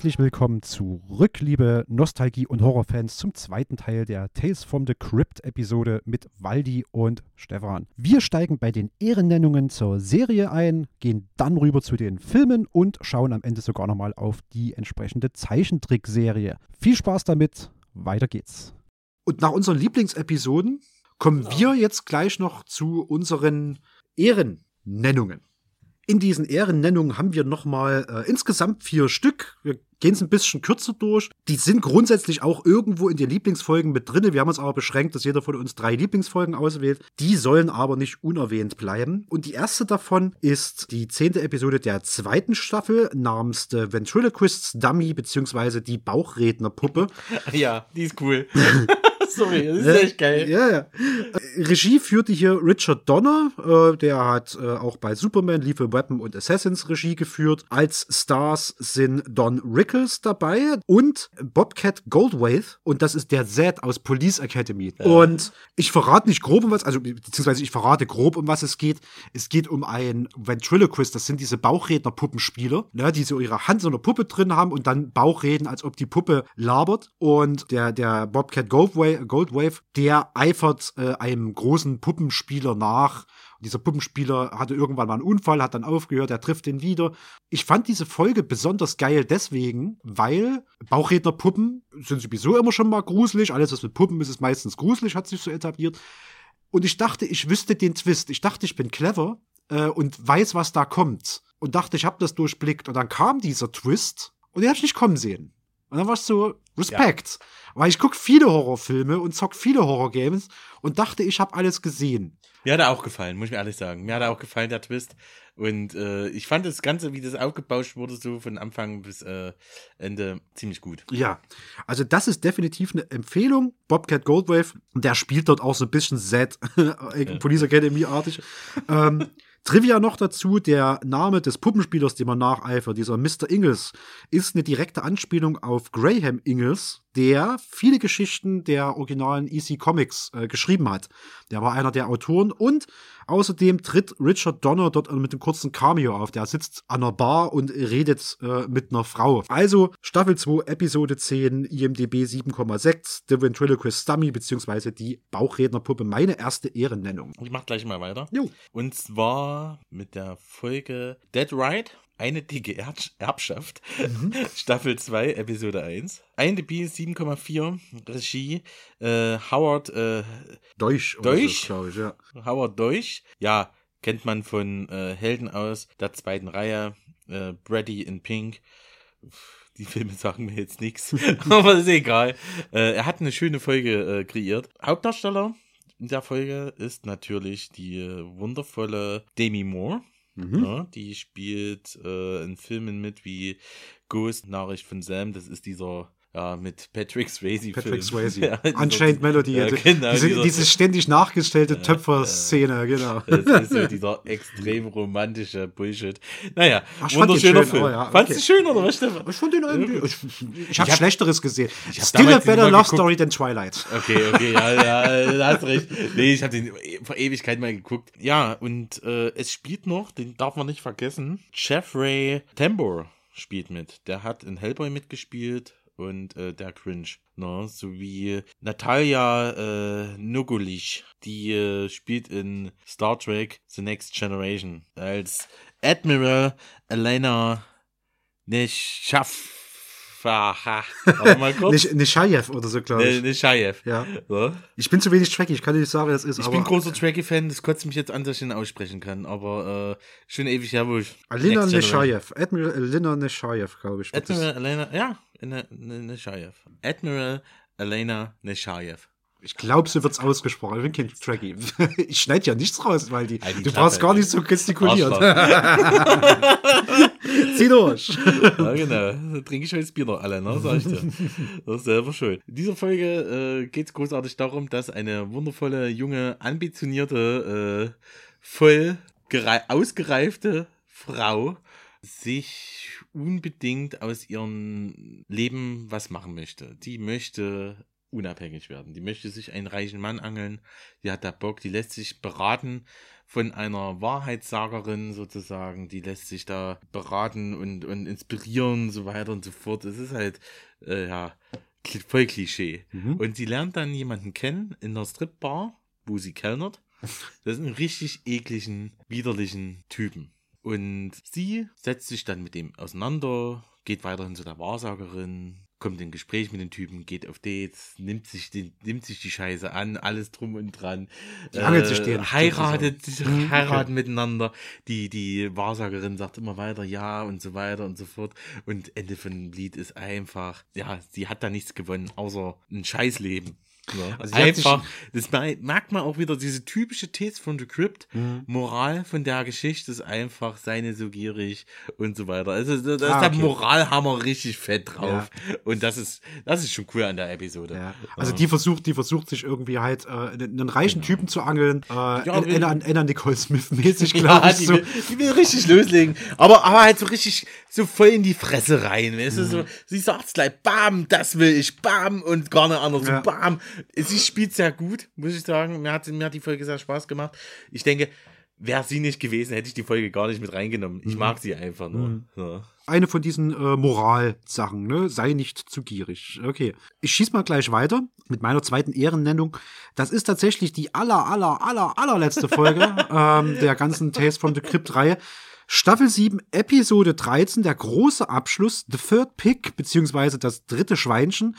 Herzlich willkommen zurück, liebe Nostalgie- und Horrorfans, zum zweiten Teil der Tales from the Crypt-Episode mit Waldi und Stefan. Wir steigen bei den Ehrennennungen zur Serie ein, gehen dann rüber zu den Filmen und schauen am Ende sogar nochmal auf die entsprechende Zeichentrickserie. Viel Spaß damit, weiter geht's. Und nach unseren Lieblingsepisoden kommen Genau. wir jetzt gleich noch zu unseren Ehrennennungen. In diesen Ehrennennungen haben wir nochmal äh, insgesamt vier Stück. Wir gehen es ein bisschen kürzer durch. Die sind grundsätzlich auch irgendwo in den Lieblingsfolgen mit drin. Wir haben uns aber beschränkt, dass jeder von uns drei Lieblingsfolgen auswählt. Die sollen aber nicht unerwähnt bleiben. Und die erste davon ist die zehnte Episode der zweiten Staffel namens The Ventriloquist's Dummy beziehungsweise die Bauchrednerpuppe. Ja, die ist cool. Sorry, das ist echt geil. Ja, ja. Äh, Regie führte hier Richard Donner, äh, der hat äh, auch bei Superman, Lethal Weapon und Assassins Regie geführt. Als Stars sind Don Rickles dabei und Bobcat Goldthwait und das ist der Zed aus Police Academy. Und ich verrate nicht grob um was, also beziehungsweise ich verrate grob um was es geht. Es geht um ein Ventriloquist, das sind diese Bauchredner-Puppenspieler, ne, die so ihre Hand so eine Puppe drin haben und dann Bauchreden, als ob die Puppe labert. Und der, der Bobcat Goldwave, Goldwave der eifert äh, einem großen Puppenspieler nach. Und dieser Puppenspieler hatte irgendwann mal einen Unfall, hat dann aufgehört, er trifft den wieder. Ich fand diese Folge besonders geil deswegen, weil Bauchrednerpuppen sind sowieso immer schon mal gruselig. Alles, was mit Puppen ist, ist meistens gruselig, hat sich so etabliert. Und ich dachte, ich wüsste den Twist. Ich dachte, ich bin clever äh, und weiß, was da kommt. Und dachte, ich habe das durchblickt. Und dann kam dieser Twist und den hab ich nicht kommen sehen. Und dann war es so, Respekt. Weil ich gucke viele Horrorfilme und zock viele Horrorgames und dachte, ich habe alles gesehen. Mir hat er auch gefallen, muss ich mir ehrlich sagen. Mir hat er auch gefallen, der Twist. Und äh, ich fand das Ganze, wie das aufgebauscht wurde, so von Anfang bis äh, Ende, ziemlich gut. Ja, also das ist definitiv eine Empfehlung. Bobcat Goldwave, der spielt dort auch so ein bisschen Z, Police Academy-artig. ähm, Trivia noch dazu, der Name des Puppenspielers, dem man nacheifert, dieser Mr. Ingalls, ist eine direkte Anspielung auf Graham Ingalls, der viele Geschichten der originalen EC Comics äh, geschrieben hat. Der war einer der Autoren und außerdem tritt Richard Donner dort mit einem kurzen Cameo auf. Der sitzt an einer Bar und redet äh, mit einer Frau. Also Staffel 2, Episode 10, IMDB 7,6, The Ventriloquist Dummy beziehungsweise die Bauchrednerpuppe, meine erste Ehrennennung. Ich mach gleich mal weiter. Jo. Und zwar mit der Folge Dead Right. Eine dicke Erb Erbschaft. Staffel 2, Episode 1. IMDb 7,4. Regie äh, Howard äh, Deutsch. Deutsch? So, glaube ich, ja. Howard Deutsch. Ja, kennt man von äh, Helden aus der zweiten Reihe. Äh, Brady in Pink. Die Filme sagen mir jetzt nichts, aber ist egal. Äh, er hat eine schöne Folge äh, kreiert. Hauptdarsteller in der Folge ist natürlich die wundervolle Demi Moore. Mhm. Ja, die spielt äh, in Filmen mit wie Ghost, Nachricht von Sam. Das ist dieser ja, mit Patrick Swayze. Patrick. Swayze. Ja, Unchained Melody. Ja, also genau, diese, dieser- diese ständig nachgestellte Töpfer-Szene, genau. Das ist so dieser extrem romantische Bullshit. Naja, Ach, ich den wunderschöner schön, Film. aber ja, Fandst okay. du schön oder was, Stefan? Ich fand den irgendwie. Ich, ich habe hab- Schlechteres gesehen. Still a better love story than Twilight. Okay, okay, ja, ja, du hast recht. Nee, ich habe den vor Ewigkeit mal geguckt. Ja, und äh, es spielt noch, den darf man nicht vergessen, Jeffrey Tambor spielt mit. Der hat in Hellboy mitgespielt und äh, der Cringe. Ne? Sowie Natalia äh, Nugulich, die äh, spielt in Star Trek The Next Generation als Admiral Elena Neshafa. Warte mal kurz. Nicht, nicht Shayev oder so, glaube ich. Neshayev. Ja. So. Ich bin zu wenig tracky, ich kann dir nicht sagen, das ist. Ich bin großer Tracky-Fan, das kotzt mich jetzt an, dass ich ihn aussprechen kann, aber äh, schon ewig her, wo ich. Alina Neshayev. Admiral Alina Neshayev, glaube ich. Admiral Elena, ja, Neshayev. Admiral Elena Neshayev. Ich glaube, so wird's ausgesprochen. Ich bin kein Tracky. Ich schneide ja nichts raus, weil die, Halt die du Klappe, brauchst gar nicht so gestikulieren. Arschloch. Zieh durch. Ja, genau. Da trinke ich heute Bier noch alle, ne? Sag ich dir. Das ist selber schön. In dieser Folge äh, geht es großartig darum, dass eine wundervolle, junge, ambitionierte, äh, voll gerei- ausgereifte Frau sich unbedingt aus ihrem Leben was machen möchte. Die möchte unabhängig werden. Die möchte sich einen reichen Mann angeln. Die hat da Bock. Die lässt sich beraten von einer Wahrheitssagerin sozusagen, die lässt sich da beraten und, und inspirieren und so weiter und so fort. Es ist halt, äh, ja, voll Klischee. Mhm. Und sie lernt dann jemanden kennen in einer Stripbar, wo sie kellnert. Das ist ein richtig ekligen, widerlichen Typen. Und sie setzt sich dann mit dem auseinander, geht weiterhin zu der Wahrsagerin, kommt in Gespräch mit den Typen, geht auf Dates, nimmt sich, den, nimmt sich die Scheiße an, alles drum und dran. Äh, Die hangelt sich den, Heiratet, sich Mhm, okay. heiraten miteinander. Die, die Wahrsagerin sagt immer weiter ja und so weiter und so fort. Und Ende von dem Lied ist einfach, ja, sie hat da nichts gewonnen, außer ein Scheißleben. Ja, Also hat sich- einfach, das me- merkt man auch wieder, diese typische Tales from the Crypt. Mhm. Moral von der Geschichte ist einfach, sei nicht so gierig und so weiter. Also da da ist Ah, der okay. Moralhammer richtig fett drauf. Und das ist, das ist schon cool an der Episode. Ja. Also die versucht, die versucht sich irgendwie halt äh, einen, reichen Typen zu angeln. Äh, Genau. Anna, Anna Nicole Smith mäßig, Ja, glaube ich. die, so. will, die will richtig loslegen. Aber, aber halt so richtig so voll in die Fresse rein. Weißt Mhm. so, sie sagt's gleich, bam, das will ich, bam, und gar nicht anders. Ja. So, bam. Sie spielt sehr gut, muss ich sagen. Mir hat, mir hat die Folge sehr Spaß gemacht. Ich denke, wäre sie nicht gewesen, hätte ich die Folge gar nicht mit reingenommen. Mhm. Ich mag sie einfach nur. Ja. Eine von diesen äh, Moralsachen, ne? Sei nicht zu gierig. Okay. Ich schieß mal gleich weiter mit meiner zweiten Ehrennennung. Das ist tatsächlich die aller, aller, aller, allerletzte Folge ähm, der ganzen Tales from the Crypt-Reihe. Staffel 7, Episode 13, der große Abschluss, The Third Pick, beziehungsweise das dritte Schweinchen.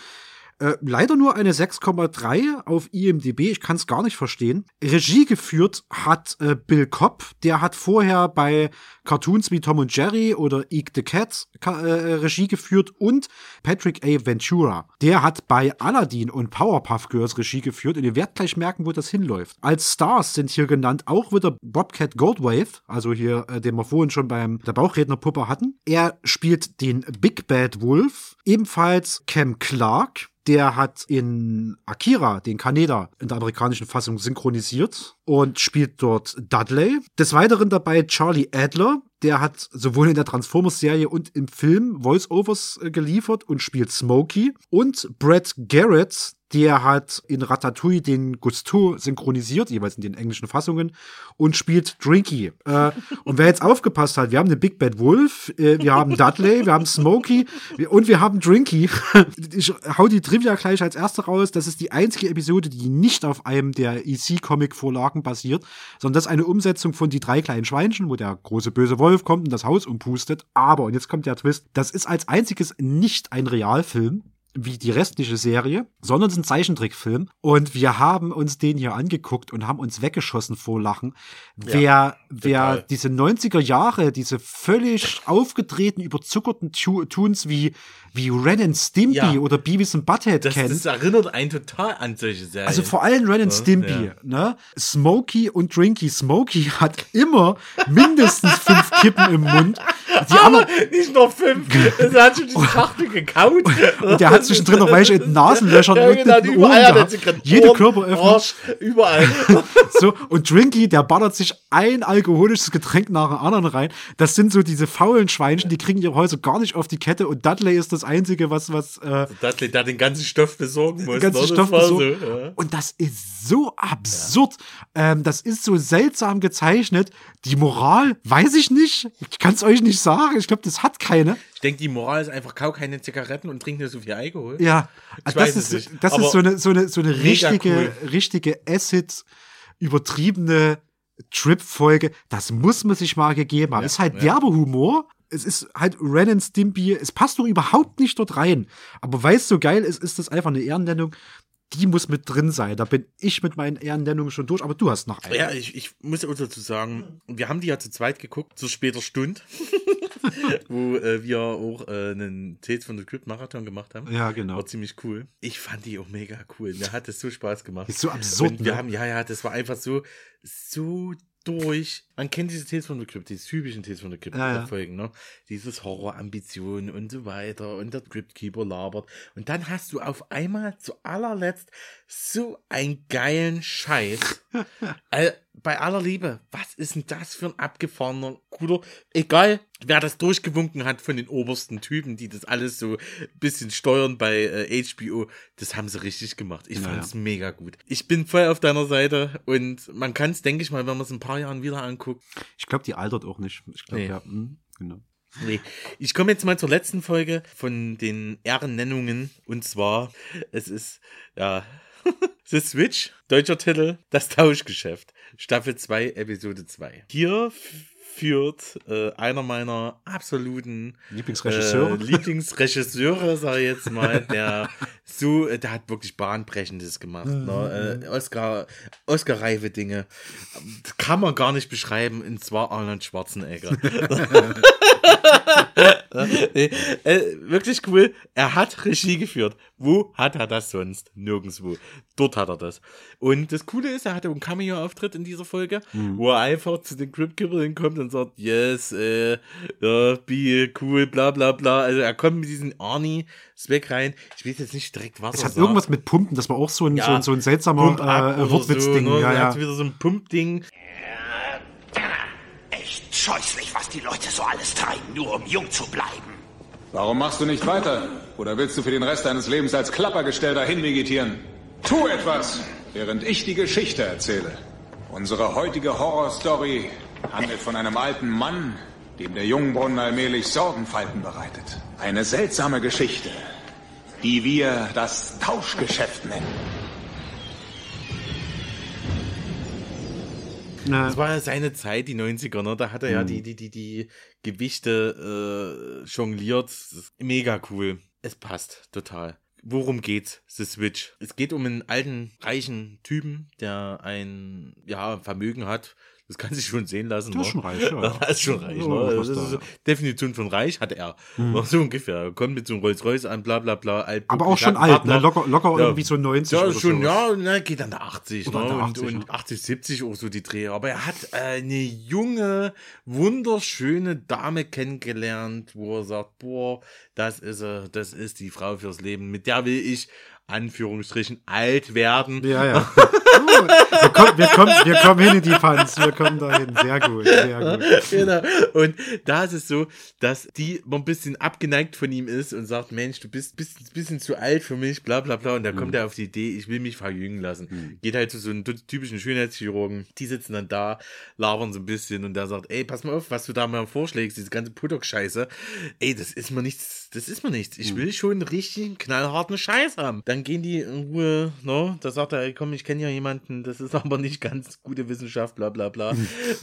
Äh, leider nur eine 6,3 auf IMDb. Ich kann es gar nicht verstehen. Regie geführt hat äh, Bill Cobb. Der hat vorher bei Cartoons wie Tom und Jerry oder Eek the Cat äh, Regie geführt und Patrick A. Ventura. Der hat bei Aladdin und Powerpuff Girls Regie geführt und ihr werdet gleich merken, wo das hinläuft. Als Stars sind hier genannt auch wieder Bobcat Goldwave, also hier, äh, den wir vorhin schon beim der Bauchrednerpuppe hatten. Er spielt den Big Bad Wolf, ebenfalls Cam Clark. Der hat in Akira, den Kaneda, in der amerikanischen Fassung synchronisiert und spielt dort Dudley. Des Weiteren dabei Charlie Adler. Der hat sowohl in der Transformers-Serie und im Film Voice-Overs äh, geliefert und spielt Smokey. Und Brad Garrett, der hat in Ratatouille den Gusteau synchronisiert, jeweils in den englischen Fassungen, und spielt Drinky. Äh, und wer jetzt aufgepasst hat, wir haben den Big Bad Wolf, äh, wir haben Dudley, wir haben Smokey und wir haben Drinky. ich hau die Trivia gleich als erste raus. Das ist die einzige Episode, die nicht auf einem der EC-Comic-Vorlagen basiert, sondern das ist eine Umsetzung von Die drei kleinen Schweinchen, wo der große böse Wolf kommt und das Haus umpustet. Aber, und jetzt kommt der Twist, das ist als einziges nicht ein Realfilm wie die restliche Serie, sondern es ist ein Zeichentrickfilm. Und wir haben uns den hier angeguckt und haben uns weggeschossen vor Lachen. wer, wer total. diese 90er Jahre, diese völlig aufgedrehten, überzuckerten Tu- Tunes wie, wie Ren and Stimpy Ja. oder Beavis and Butthead Das, kennt. das erinnert einen total an solche Serien. Also vor allem Ren and Ja, Stimpy, ja. ne? Smokey und Drinky. Smokey hat immer mindestens fünf Kippen im Mund. Die aber anderen, nicht nur fünf. Er hat schon die Schachtel gekaut. und der hat zwischendrin noch welche in den Nasenlöchern Ja, und genau, in den überall Ohren gehabt. Jede Ohren, Körperöffnung. Arsch, überall. So, und Drinky, der ballert sich ein alkoholisches Getränk nach dem anderen rein. Das sind so diese faulen Schweinchen, die kriegen ihre Häuser gar nicht auf die Kette. Und Dudley ist das Einzige, was, was, äh, Dudley da den ganzen Stoff besorgen muss. ganzen ne? Stoff war besorgt. So, ja. Und das ist so absurd. Ähm, das ist so seltsam gezeichnet. Die Moral, weiß ich nicht. Ich kann es euch nicht sagen. Ich glaube, das hat keine. Ich denke, die Moral ist einfach, kau keine Zigaretten und trink nicht so viel Alkohol. Ja, Ich das weiß ist, nicht, das ist so eine, so eine, so eine richtige, cool. richtige Acid, übertriebene Trip-Folge. Das muss man sich mal gegeben haben. Ja, ist halt ja. derbe Humor. Es ist halt Ren and Stimpy. Es passt doch überhaupt nicht dort rein. Aber weil es so geil ist, ist das einfach eine Ehrennennung. Die muss mit drin sein. Da bin ich mit meinen Ehrennennungen schon durch. Aber du hast noch eine. Ja, ich, ich muss auch dazu sagen, wir haben die ja zu zweit geguckt, zur später Stunde, wo äh, wir auch äh, einen Tales von the Crypt Marathon gemacht haben. Ja, genau. War ziemlich cool. Ich fand die auch mega cool. Mir hat es so Spaß gemacht. Ist so absurd, Und wir ne? haben, ja, ja, das war einfach so, so durch. Man kennt diese Tales von the Crypt, diese typischen Tales von the Crypt Ja, ja. Folgen, ne? Dieses Horrorambitionen und so weiter und der Cryptkeeper labert. Und dann hast du auf einmal zu allerletzt so einen geilen Scheiß. Al- bei aller Liebe, was ist denn das für ein abgefahrener, guter, egal, wer das durchgewunken hat von den obersten Typen, die das alles so ein bisschen steuern bei äh, HBO, das haben sie richtig gemacht. Ich Naja. fand's mega gut. Ich bin voll auf deiner Seite und man kann es, denke ich mal, wenn man es in ein paar Jahren wieder anguckt, Ich glaube, die altert auch nicht. Ich glaube, Nee. ja, hm, genau. Nee. Ich komme jetzt mal zur letzten Folge von den Ehrennennungen. Und zwar, es ist, ja, The Switch, deutscher Titel, das Tauschgeschäft. Staffel 2, Episode 2. Hier führt äh, einer meiner absoluten Lieblingsregisseure. äh, Lieblingsregisseure, sag ich jetzt mal, der so, der hat wirklich bahnbrechendes gemacht. Ne? Äh, Oscar, Oscar-reife Dinge. Das kann man gar nicht beschreiben, und zwar Arnold Schwarzenegger. nee, äh, wirklich cool. Er hat Regie geführt. Wo hat er das sonst? Nirgendwo. Dort hat er das. Und das Coole ist, er hatte einen Cameo-Auftritt in dieser Folge, wo er einfach zu den Crypt-Keeper hinkommt und sagt, yes, äh, ja, be cool, bla bla bla. Also er kommt mit diesem Arnie-Zweck rein. Ich weiß jetzt nicht direkt, was Es er hat sagt. irgendwas mit Pumpen, das war auch so ein, Ja. so ein, so ein seltsamer äh, Wortwitzding. So, ne? ja, Er ja. hat wieder so ein Pumpding. Echt scheußlich, was die Leute so alles treiben, nur um jung zu bleiben. Warum machst du nicht weiter? Oder willst du für den Rest deines Lebens als Klappergestell dahin vegetieren? Tu etwas, während ich die Geschichte erzähle. Unsere heutige Horrorstory handelt von einem alten Mann, dem der Jungbrunnen allmählich Sorgenfalten bereitet. Eine seltsame Geschichte, die wir das Tauschgeschäft nennen. Na, Das war ja seine Zeit, die 90er, ne? Da hat er ja Mhm. die, die, die, die Gewichte äh, jongliert. Mega cool. Es passt total. Worum geht's? The Switch. Es geht um einen alten, reichen Typen, der ein ja, Vermögen hat. Das kann sich schon sehen lassen. Der ist ne? schon reich, ja. Das ist schon reich. Ne? Das da, ist so. Definition von reich hat er. Ne? So ungefähr. Kommt mit so einem Rolls-Royce an, bla bla bla. alt- aber auch schon alt, ne? Locker, locker Ja. irgendwie so 90 Ja, oder schon, sowas. ja, ne, geht an der 80, Oder ne? der und, 80, und ja. 80, 70 auch so die Dreh. Aber er hat äh, eine junge, wunderschöne Dame kennengelernt, wo er sagt, boah, das ist er, das ist die Frau fürs Leben, mit der will ich, Anführungsstrichen, alt werden. Ja, ja. Oh, wir, kommen, wir, kommen, wir kommen hin in die Fans. Wir kommen dahin. Sehr gut, sehr gut. genau. Und da ist es so, dass die mal ein bisschen abgeneigt von ihm ist und sagt, Mensch, du bist ein bisschen, bisschen zu alt für mich, bla bla bla. Und da kommt er auf die Idee, ich will mich verjüngen lassen. Geht halt zu so einem typischen Schönheitschirurgen. Die sitzen dann da, labern so ein bisschen und der sagt, ey, pass mal auf, was du da mal vorschlägst, diese ganze Pudock-Scheiße. Ey, das ist mir nichts, das ist mir nichts. Ich will schon einen richtigen, knallharten Scheiß haben. Dann gehen die in Ruhe, ne? Da sagt er, komm, ich kenne ja jemanden, das ist aber nicht ganz gute Wissenschaft, bla bla bla.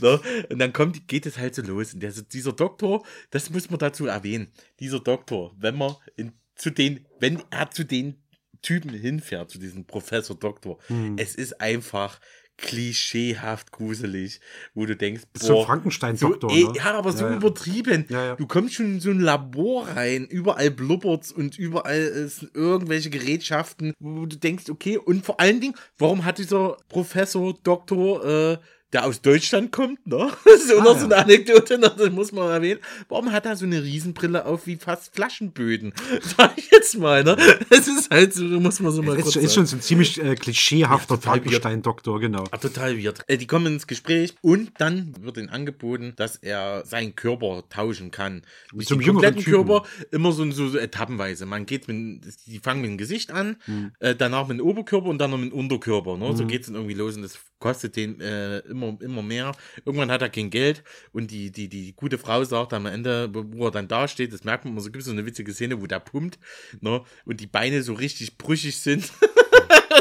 ne? Und dann kommt, geht es halt so los. Und der, dieser Doktor, das muss man dazu erwähnen, dieser Doktor, wenn man in, zu den, wenn er zu den Typen hinfährt, zu diesem Professor Doktor, es ist einfach klischeehaft gruselig, wo du denkst, ist so ein boah, Frankenstein-Doktor, so, ne? Ja, aber so Ja, übertrieben. Ja. Du kommst schon in so ein Labor rein, überall blubbert's und überall ist irgendwelche Gerätschaften, wo du denkst, okay, und vor allen Dingen, warum hat dieser Professor, Doktor, äh, der aus Deutschland kommt, ne? Das ist auch noch Ah, so eine Anekdote, ne? das muss man erwähnen. Warum hat er so eine Riesenbrille auf wie fast Flaschenböden? Sag ich jetzt mal, ne? Es ist halt so, muss man so mal Ist, kurz ist sagen. schon so ein ziemlich äh, klischeehafter Ja, Frankenstein-Doktor, genau. Ah, total weird. Äh, die kommen ins Gespräch und dann wird ihnen angeboten, dass er seinen Körper tauschen kann. Den jüngeren kompletten Typen. Körper, immer so, so, so etappenweise. Man geht mit, die fangen mit dem Gesicht an, Hm. äh, danach mit dem Oberkörper und dann noch mit dem Unterkörper. Ne? So geht's dann irgendwie los und das kostet den äh, immer, immer mehr. Irgendwann hat er kein Geld und die, die, die gute Frau sagt am Ende, wo er dann da steht, das merkt man immer so, gibt es so eine witzige Szene, wo der pumpt ne? und die Beine so richtig brüchig sind.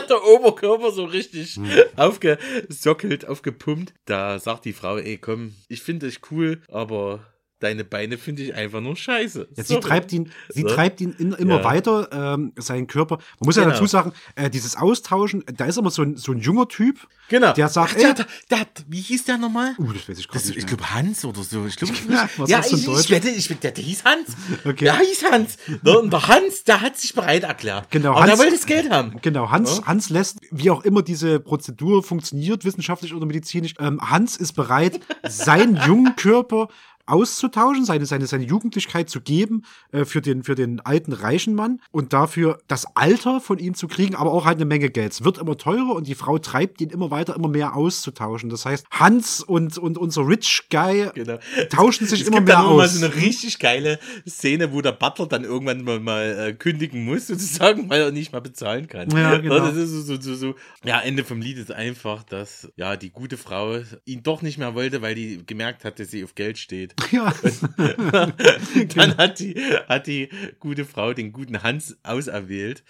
der Oberkörper so richtig aufgesockelt, aufgepumpt. Da sagt die Frau, ey, komm, ich finde dich cool, aber deine Beine finde ich einfach nur scheiße. Ja, sie treibt ihn, sie So. treibt ihn in, immer Ja. weiter, ähm, seinen Körper. Man muss ja Genau. dazu sagen, äh, dieses Austauschen, da ist immer so ein, so ein junger Typ, Genau. der sagt, Ach, der, der, der, wie hieß der nochmal? uh, das weiß ich Das, nicht ich glaube Hans oder so. Ich glaube, Was ja, in ich, ich Deutsch? wette, ich, der, der hieß Hans. Okay. Der hieß Hans. Ne, Und der Hans, der hat sich bereit erklärt. Genau, der Hans- wollte das Geld haben. Genau, Hans, Hans lässt, wie auch immer diese Prozedur funktioniert, wissenschaftlich oder medizinisch, ähm, Hans ist bereit, seinen jungen Körper auszutauschen, seine, seine, seine Jugendlichkeit zu geben äh, für, den, für den alten reichen Mann und dafür das Alter von ihm zu kriegen, aber auch halt eine Menge Geld. Es wird immer teurer und die Frau treibt ihn immer weiter, immer mehr auszutauschen. Das heißt, Hans und, und unser Rich Guy Genau. tauschen sich Es immer gibt mehr dann aus. so eine richtig geile Szene, wo der Butler dann irgendwann mal, mal äh, kündigen muss, sozusagen, weil er nicht mal bezahlen kann. Ja, genau. Das ist so, so, so, so. Ja, Ende vom Lied ist einfach, dass ja die gute Frau ihn doch nicht mehr wollte, weil die gemerkt hat, dass sie auf Geld steht. ja. dann hat die, hat die gute Frau den guten Hans auserwählt.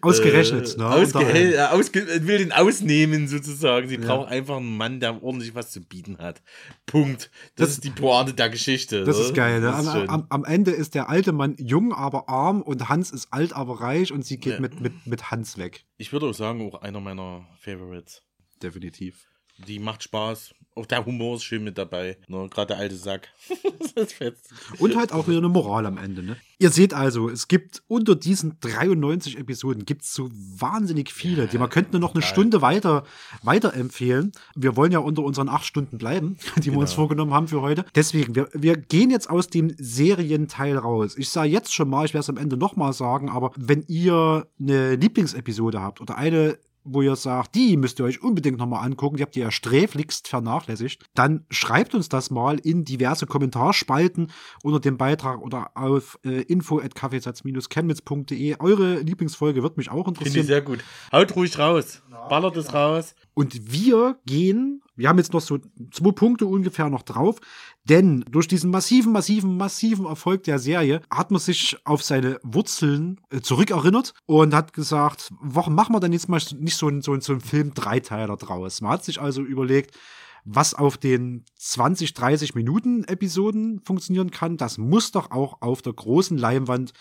Ausgerechnet, äh, ne? Unter äh, ausge will den ausnehmen sozusagen. Sie braucht einfach einen Mann, der ordentlich was zu bieten hat. Punkt. Das, Das- ist die Pointe der Geschichte. Das ne? ist geil. Ne? Das ist am, am Ende ist der alte Mann jung, aber arm und Hans ist alt, aber reich und sie geht Ja. mit, mit, mit Hans weg. Ich würde auch sagen, auch einer meiner Favorites. Definitiv. Die macht Spaß. Auch der Humor ist schön mit dabei. Ne? Gerade der alte Sack. Und halt auch wieder eine Moral am Ende. Ne? Ihr seht also, es gibt unter diesen 93 Episoden gibt es so wahnsinnig viele, die man könnte nur noch eine Stunde weiter, weiter empfehlen. Wir wollen ja unter unseren acht Stunden bleiben, die wir uns Genau. vorgenommen haben für heute. Deswegen, wir, wir gehen jetzt aus dem Serienteil raus. Ich sage jetzt schon mal, ich werde es am Ende nochmal sagen, aber wenn ihr eine Lieblingsepisode habt oder eine wo ihr sagt, die müsst ihr euch unbedingt nochmal angucken, die habt ihr ja sträflichst vernachlässigt, dann schreibt uns das mal in diverse Kommentarspalten unter dem Beitrag oder auf äh, info at kaffeesatz-chemnitz.de. Eure Lieblingsfolge wird mich auch Finde ich interessieren. sehr gut. Haut ruhig raus. Ballert es raus. Und wir gehen, wir haben jetzt noch so zwei Punkte ungefähr noch drauf, denn durch diesen massiven, massiven, massiven Erfolg der Serie hat man sich auf seine Wurzeln äh, zurückerinnert und hat gesagt, warum machen wir denn jetzt mal nicht so ein, so ein, so ein Film-Dreiteiler draus? Man hat sich also überlegt, was auf den 20, 30 Minuten Episoden funktionieren kann, das muss doch auch auf der großen Leinwand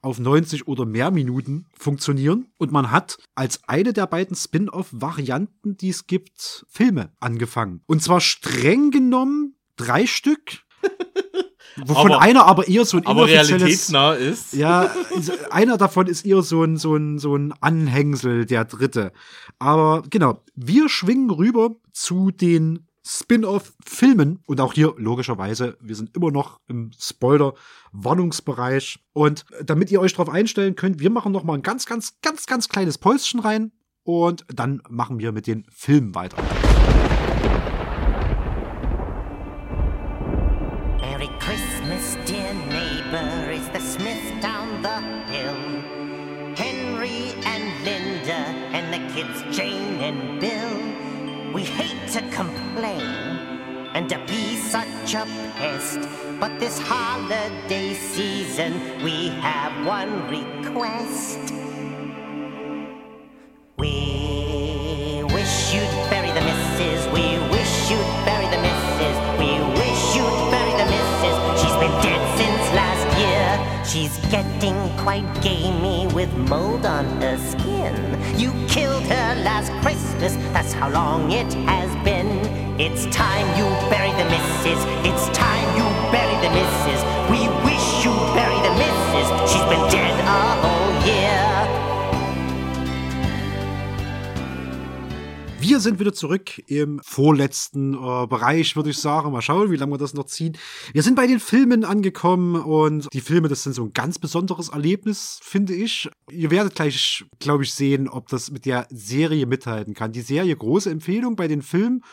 auf 90 oder mehr Minuten funktionieren. Und man hat als eine der beiden Spin-off-Varianten, die es gibt, Filme angefangen. Und zwar streng genommen drei Stück. Wovon Aber- einer aber eher so ein Aber realitätsnah ist. ja, also einer davon ist eher so ein, so ein, so ein Anhängsel, der dritte. Aber genau, wir schwingen rüber zu den Spin-off-Filmen und auch hier logischerweise, wir sind immer noch im Spoiler-Warnungsbereich. Und damit ihr euch darauf einstellen könnt, wir machen noch mal ein ganz, ganz, ganz, ganz kleines Päuschen rein und dann machen wir mit den Filmen weiter. Kids Jane and Bill. We hate to complain and to be such a pest, but this holiday season we have one request. We wish you'd bury the missus. We wish you'd bury the missus. We wish you'd bury the missus. She's been dead since last year. She's getting quite gamey with mold on her skin. You killed her last Christmas. That's how long it has been. It's time you bury the missus. It's time you bury the missus. We wish you'd bury the missus. She's been dead a whole year. Wir sind wieder zurück im vorletzten äh, Bereich, würde ich sagen. Mal schauen, wie lange wir das noch ziehen. Wir sind bei den Filmen angekommen und die Filme, das sind so ein ganz besonderes Erlebnis, finde ich. Ihr werdet gleich, glaube ich, sehen, ob das mit der Serie mithalten kann. Die Serie, große Empfehlung bei den Filmen.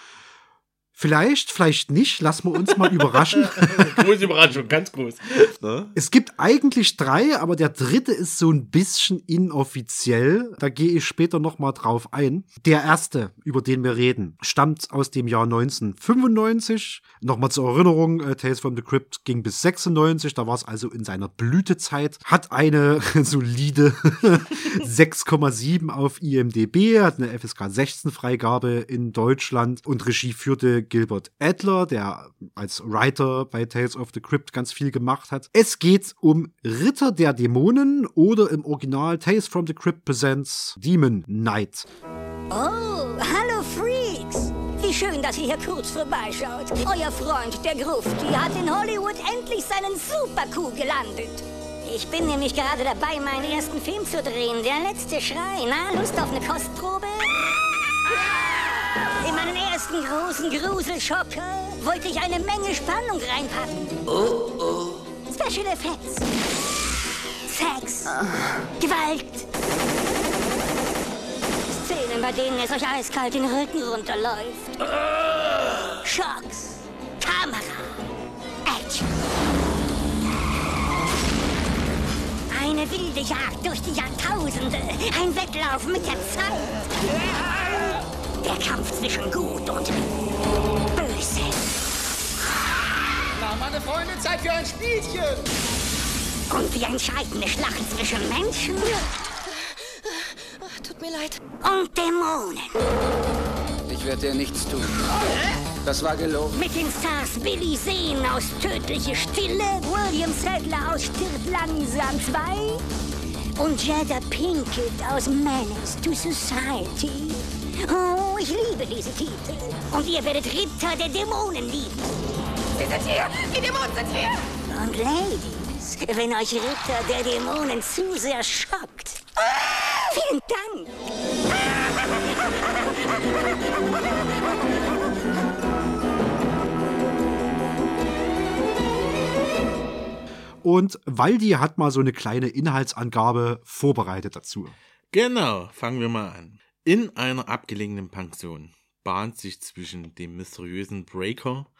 Vielleicht, vielleicht nicht. Lassen wir uns mal überraschen. Große Überraschung, ganz groß. Ne? Es gibt eigentlich drei, aber der dritte ist so ein bisschen inoffiziell. Da gehe ich später noch mal drauf ein. Der erste, über den wir reden, stammt aus dem Jahr 1995. Nochmal zur Erinnerung, äh, Tales from the Crypt ging bis 96, da war es also in seiner Blütezeit. Hat eine solide 6,7 auf IMDb, hat eine FSK 16 Freigabe in Deutschland und Regie führte Gilbert Adler, der als Writer bei Tales of the Crypt ganz viel gemacht hat. Es geht um Ritter der Dämonen oder im Original Tales from the Crypt Presents Demon Knight. Oh, hallo Freaks! Wie schön, dass ihr hier kurz vorbeischaut. Euer Freund, der Grufti, hat in Hollywood endlich seinen Super-Coup gelandet. Ich bin nämlich gerade dabei, meinen ersten Film zu drehen. Der letzte Schrei. Na, Lust auf eine Kostprobe? In meinen ersten großen Gruselschocker wollte ich eine Menge Spannung reinpacken. Oh, oh. Special Effects. Sex. Gewalt. Szenen, bei denen es euch eiskalt den Rücken runterläuft. Schocks. Kamera. Action. Eine wilde Jagd durch die Jahrtausende. Ein Wettlauf mit der Zeit. Der Kampf zwischen Gut und Böse. Na, meine Freunde, Zeit für ein Spielchen. Und die entscheidende Schlacht zwischen Menschen Tut mir leid. und Dämonen. Ich werde dir nichts tun. Das war gelogen. Mit den Stars Billy Zane aus Tödliche Stille, William Sadler aus Stirb langsam 2 und Jada Pinkett aus Menace to Society. Oh, ich liebe diese Titel. Und ihr werdet Ritter der Dämonen lieben. Sie sind hier. Die Dämonen sind hier. Und Ladies, wenn euch Ritter der Dämonen zu sehr schockt. Vielen Dank. Und Waldi hat mal so eine kleine Inhaltsangabe vorbereitet dazu. Genau, fangen wir mal an. In einer abgelegenen Pension bahnt sich zwischen dem mysteriösen Breaker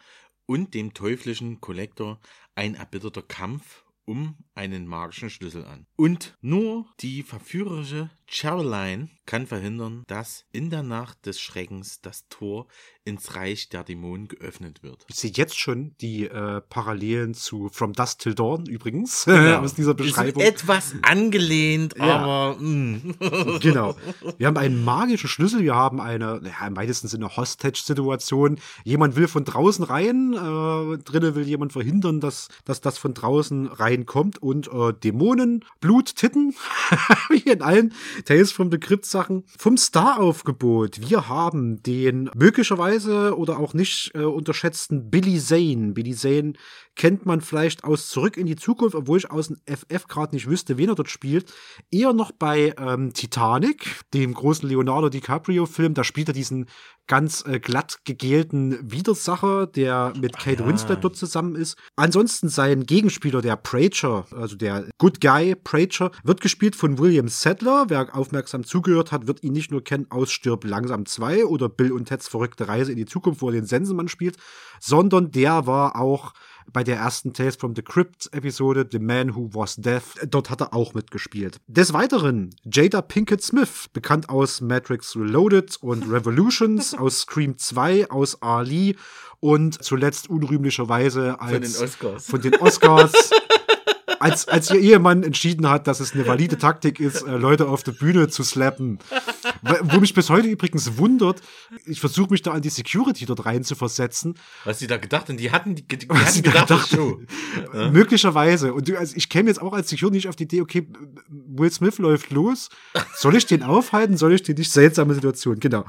und dem teuflischen Kollektor ein erbitterter Kampf um einen magischen Schlüssel an. Und nur die verführerische Caroline kann verhindern, dass in der Nacht des Schreckens das Tor ins Reich der Dämonen geöffnet wird. Ich sehe jetzt schon die äh, Parallelen zu From Dusk Till Dawn übrigens Genau. aus dieser Beschreibung. Ist etwas angelehnt, Ja. aber mm. Genau. Wir haben einen magischen Schlüssel, wir haben eine, naja, im weitesten Sinne Hostage-Situation. Jemand will von draußen rein, äh, drinnen will jemand verhindern, dass, dass das von draußen reinkommt und äh, Dämonen, Blut, Titten, wie in allen Tales from the Crypt Sachen. Vom Star-Aufgebot, wir haben den möglicherweise oder auch nicht äh, unterschätzten Billy Zane. Billy Zane kennt man vielleicht aus Zurück in die Zukunft, obwohl ich aus dem FF gerade nicht wüsste, wen er dort spielt. Eher noch bei ähm, Titanic, dem großen Leonardo DiCaprio-Film. Da spielt er diesen ganz äh, glatt gegelten Widersacher, der mit Kate ja. Winslet dort zusammen ist. Ansonsten sein Gegenspieler, der Preacher, also der Good Guy Preacher, wird gespielt von William Sadler. Wer aufmerksam zugehört hat, wird ihn nicht nur kennen aus Stirb langsam 2 oder Bill und Teds verrückte Reise in die Zukunft, wo er den Sensenmann spielt, sondern der war auch bei der ersten Tales from the Crypt Episode The Man Who Was Death. Dort hat er auch mitgespielt. Des Weiteren Jada Pinkett Smith, bekannt aus Matrix Reloaded und Revolutions, aus Scream 2, aus Ali und zuletzt unrühmlicherweise als den Oscars. Von den Oscars. Als, als ihr Ehemann entschieden hat, dass es eine valide Taktik ist, äh, Leute auf der Bühne zu slappen. Wo mich bis heute übrigens wundert, ich versuche mich da an die Security dort rein zu versetzen. Was sie da gedacht haben, die hatten, die, die Was hatten gedacht, ist Show. Möglicherweise. Und du, also ich käme jetzt auch als Security nicht auf die Idee, okay, Will Smith läuft los. Soll ich den aufhalten? Soll ich den nicht? Seltsame Situation, genau.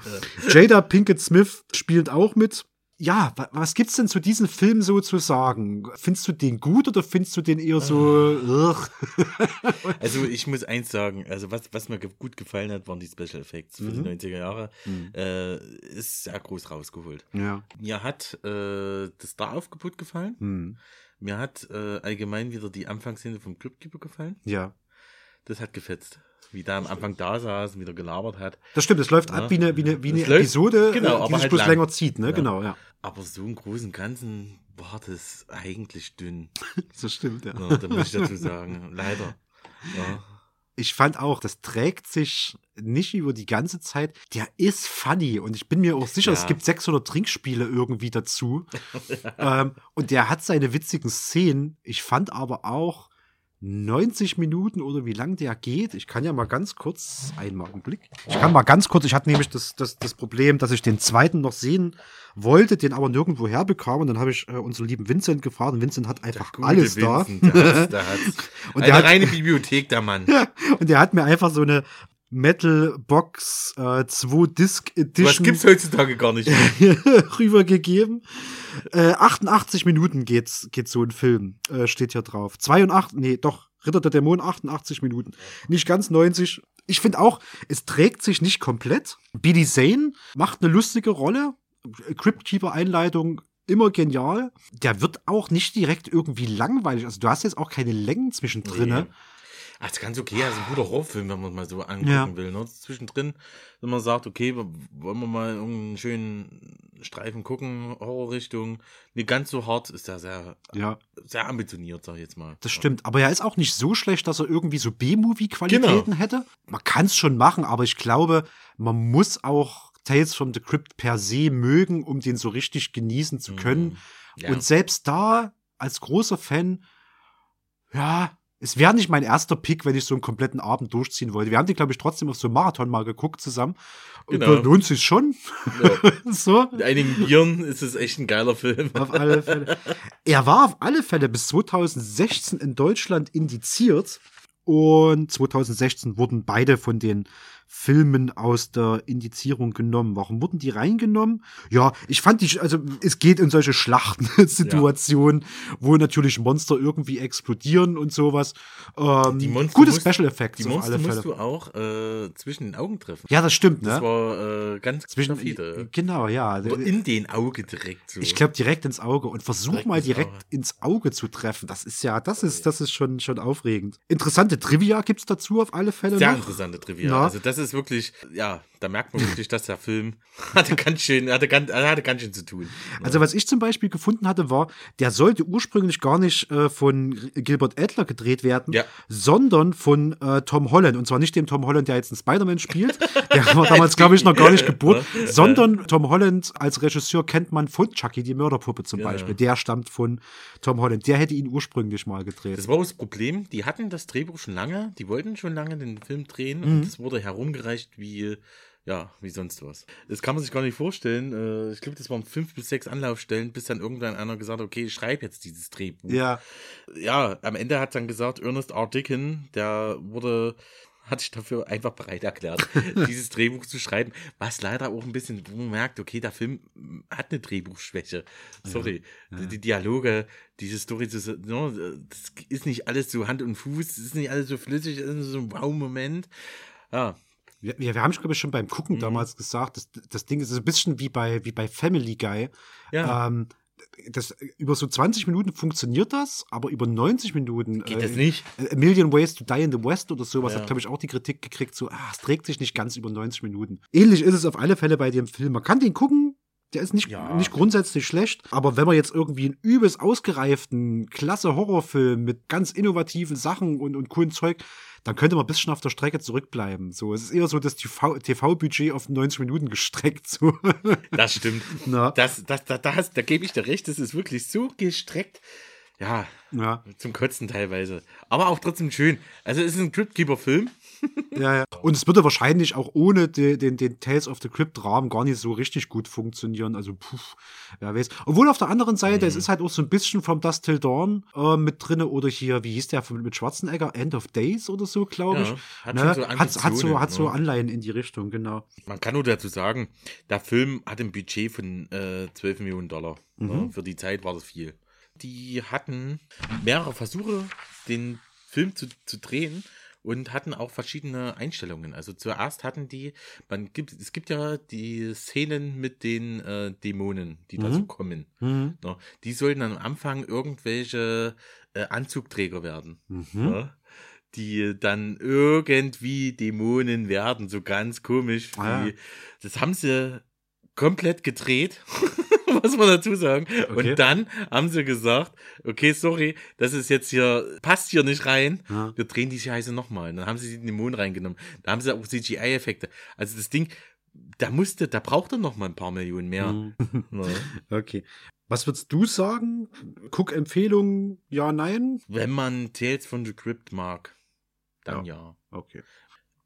Jada Pinkett Smith spielt auch mit. Ja, wa- was gibt's denn zu diesem Film so zu sagen? Findest du den gut oder findest du den eher so? Also ich muss eins sagen, also was, was mir gut gefallen hat, waren die Special Effects für Mhm. die 90er Jahre. Äh, ist sehr groß rausgeholt. Ja. Mir hat äh, das Star-Aufgebot gefallen. Hm. Mir hat äh, allgemein wieder die Anfangsszene vom Clubkeeper gefallen. Ja. Das hat gefetzt. Wie da am Anfang da saß und wieder gelabert hat. Das stimmt, es läuft Ja. ab wie eine, wie eine, wie eine läuft- Episode, genau, äh, die aber sich halt bloß lang. länger zieht, ne? Ja. Genau, ja. Aber so im Großen und Ganzen war das eigentlich dünn. Das stimmt, ja. Ja, da muss ich dazu sagen. Leider. Ja. ich fand auch, das trägt sich nicht über die ganze Zeit. Der ist funny und ich bin mir auch sicher, Ja. es gibt 600 Trinkspiele irgendwie dazu. ähm, und der hat seine witzigen Szenen. Ich fand aber auch 90 Minuten oder wie lang der geht. Ich kann ja mal ganz kurz, einmal einen Blick. Ich kann mal ganz kurz, ich hatte nämlich das, das, das Problem, dass ich den zweiten noch sehen wollte, den aber nirgendwo herbekam. Und dann habe ich äh, unseren lieben Vincent gefragt und Vincent hat einfach alles da. Vincent, Der hat's, der hat's. Und Eine der hat- reine Bibliothek, der Mann. Und der hat mir einfach so eine Metal Box äh, 2 Disc Was Edition gibt's heutzutage gar nicht mehr. rübergegeben. Äh, 88 Minuten geht's, geht so ein Film, äh, steht hier drauf. 82, nee, doch, Ritter der Dämonen 88 Minuten. Nicht ganz 90. Ich finde auch, es trägt sich nicht komplett. Billy Zane macht eine lustige Rolle. Crypt Keeper Einleitung immer genial. Der wird auch nicht direkt irgendwie langweilig. Also du hast jetzt auch keine Längen zwischendrin. Nee. Ach, das ist ganz okay, also ein guter Horrorfilm, wenn man mal so angucken Ja. will. Ne? Zwischendrin, wenn man sagt, okay, wollen wir mal irgendeinen schönen Streifen gucken, Horrorrichtung. Nicht ganz so hart, ist der sehr, Ja, sehr ambitioniert, sag ich jetzt mal. das stimmt. Aber er ist auch nicht so schlecht, dass er irgendwie so B-Movie-Qualitäten Genau. hätte. Man kann es schon machen, aber ich glaube, man muss auch Tales from the Crypt per se mögen, um den so richtig genießen zu können. Mhm. Ja. Und selbst da, als großer Fan, ja, es wäre nicht mein erster Pick, wenn ich so einen kompletten Abend durchziehen wollte. Wir haben den, glaube ich, trotzdem auf so einem Marathon mal geguckt zusammen. Und Genau. da lohnt sich schon. Ja. so. Mit einigen Bieren ist es echt ein geiler Film. Auf alle Fälle. Er war auf alle Fälle bis 2016 in Deutschland indiziert. Und 2016 wurden beide von den Filmen aus der Indizierung genommen. Warum wurden die reingenommen? Ja, ich fand die, also es geht in solche Schlachtensituationen, wo natürlich Monster irgendwie explodieren und sowas. Ähm, Die Monster gute musst- Special Effects Die auf Monster alle musst Fälle. du auch äh, zwischen den Augen treffen. Ja, das stimmt, ne? Das war äh, ganz Zwischen, perfide. genau, ja. Oder in den Auge direkt so. Ich glaube direkt ins Auge und versuch Direkt mal ins direkt Auge. ins Auge zu treffen. Das ist ja, das ist, das ist schon, schon aufregend. Interessante Trivia gibt's dazu auf alle Fälle Sehr noch. interessante Trivia. Na? Also das ist wirklich, ja, da merkt man wirklich, dass der Film hatte ganz schön, hatte ganz, hatte ganz schön zu tun. Also was ich zum Beispiel gefunden hatte, war, der sollte ursprünglich gar nicht äh, von Gilbert Adler gedreht werden, Ja. sondern von äh, Tom Holland. Und zwar nicht dem Tom Holland, der jetzt in Spider-Man spielt. Der war damals, glaube ich, noch gar nicht geboren. Ja. sondern Tom Holland als Regisseur kennt man von Chucky, die Mörderpuppe zum Genau. Beispiel. Der stammt von Tom Holland. Der hätte ihn ursprünglich mal gedreht. Das war das Problem, die hatten das Drehbuch schon lange, die wollten schon lange den Film drehen Mhm. und es wurde herumgereicht wie, ja, wie sonst was. Das kann man sich gar nicht vorstellen. Äh, Ich glaube, das waren fünf bis sechs Anlaufstellen, bis dann irgendwann einer gesagt hat, okay, schreib jetzt dieses Drehbuch. ja. ja, am Ende hat dann gesagt, Ernest R. Dickin, der wurde, hat sich dafür einfach bereit erklärt, dieses Drehbuch zu schreiben, was leider auch ein bisschen, wo man merkt, okay, der Film hat eine Drehbuchschwäche. Sorry. Die, die Dialoge, diese Story, das, ne, das ist nicht alles so Hand und Fuß, das ist nicht alles so flüssig, das ist so ein Wow-Moment. Ja, Wir, wir haben, glaube ich, schon beim Mhm. Gucken damals gesagt, das, das Ding ist ein bisschen wie bei, wie bei Family Guy. Ja. Ähm, das, über so 20 Minuten funktioniert das, aber über 90 Minuten. Geht das nicht? A Million Ways to Die in the West oder sowas Ja. hat, glaube ich, auch die Kritik gekriegt, so, ah, es trägt sich nicht ganz über 90 Minuten. Ähnlich ist es auf alle Fälle bei dem Film. Man kann den gucken, der ist nicht, Ja. nicht grundsätzlich schlecht, aber wenn man jetzt irgendwie einen übelst ausgereiften, klasse Horrorfilm mit ganz innovativen Sachen und, und coolen Zeug, dann könnte man ein bisschen auf der Strecke zurückbleiben. So, es ist eher so das TV TV-Budget auf 90 Minuten gestreckt. So. das stimmt. Na. Das, das, da, da, hast- da gebe ich dir recht, das ist wirklich so gestreckt. Ja, ja, zum Kotzen teilweise. Aber auch trotzdem schön. Also es ist ein Cryptkeeper-Film. Ja, ja. Und es würde wahrscheinlich auch ohne den, den, den Tales of the Crypt-Rahmen gar nicht so richtig gut funktionieren. Also, puh, wer weiß. Obwohl auf der anderen Seite, Mhm. es ist halt auch so ein bisschen From Dust Till Dawn äh, mit drinne oder hier, wie hieß der von- mit Schwarzenegger? End of Days oder so, glaube Ja, ich. hat Ne? schon so hat, hat so, hat so ne? Anleihen in die Richtung, genau. Man kann nur dazu sagen, der Film hat ein Budget von äh, 12 Millionen Dollar. Mhm. Ja, für die Zeit war das viel. Die hatten mehrere Versuche, den Film zu, zu drehen und hatten auch verschiedene Einstellungen. Also zuerst hatten die, man gibt, es gibt ja die Szenen mit den äh, Dämonen, die da so kommen. Mhm. Ja, die sollten am Anfang irgendwelche äh, Anzugträger werden. Mhm. Ja, die dann irgendwie Dämonen werden, so ganz komisch. Wie, Ah. Das haben sie komplett gedreht, muss man dazu sagen. Okay. Und dann haben sie gesagt, okay, sorry, das ist jetzt hier, passt hier nicht rein. Ja. Wir drehen die Scheiße nochmal. Und Dann haben sie die Dämonen reingenommen. Da haben sie auch CGI-Effekte. Also das Ding, da musste, da brauchte noch mal ein paar Millionen mehr. Mhm. Ja. Okay. Was würdest du sagen? Guck-Empfehlung, ja, nein? Wenn man Tales von the Crypt mag, dann ja. Okay.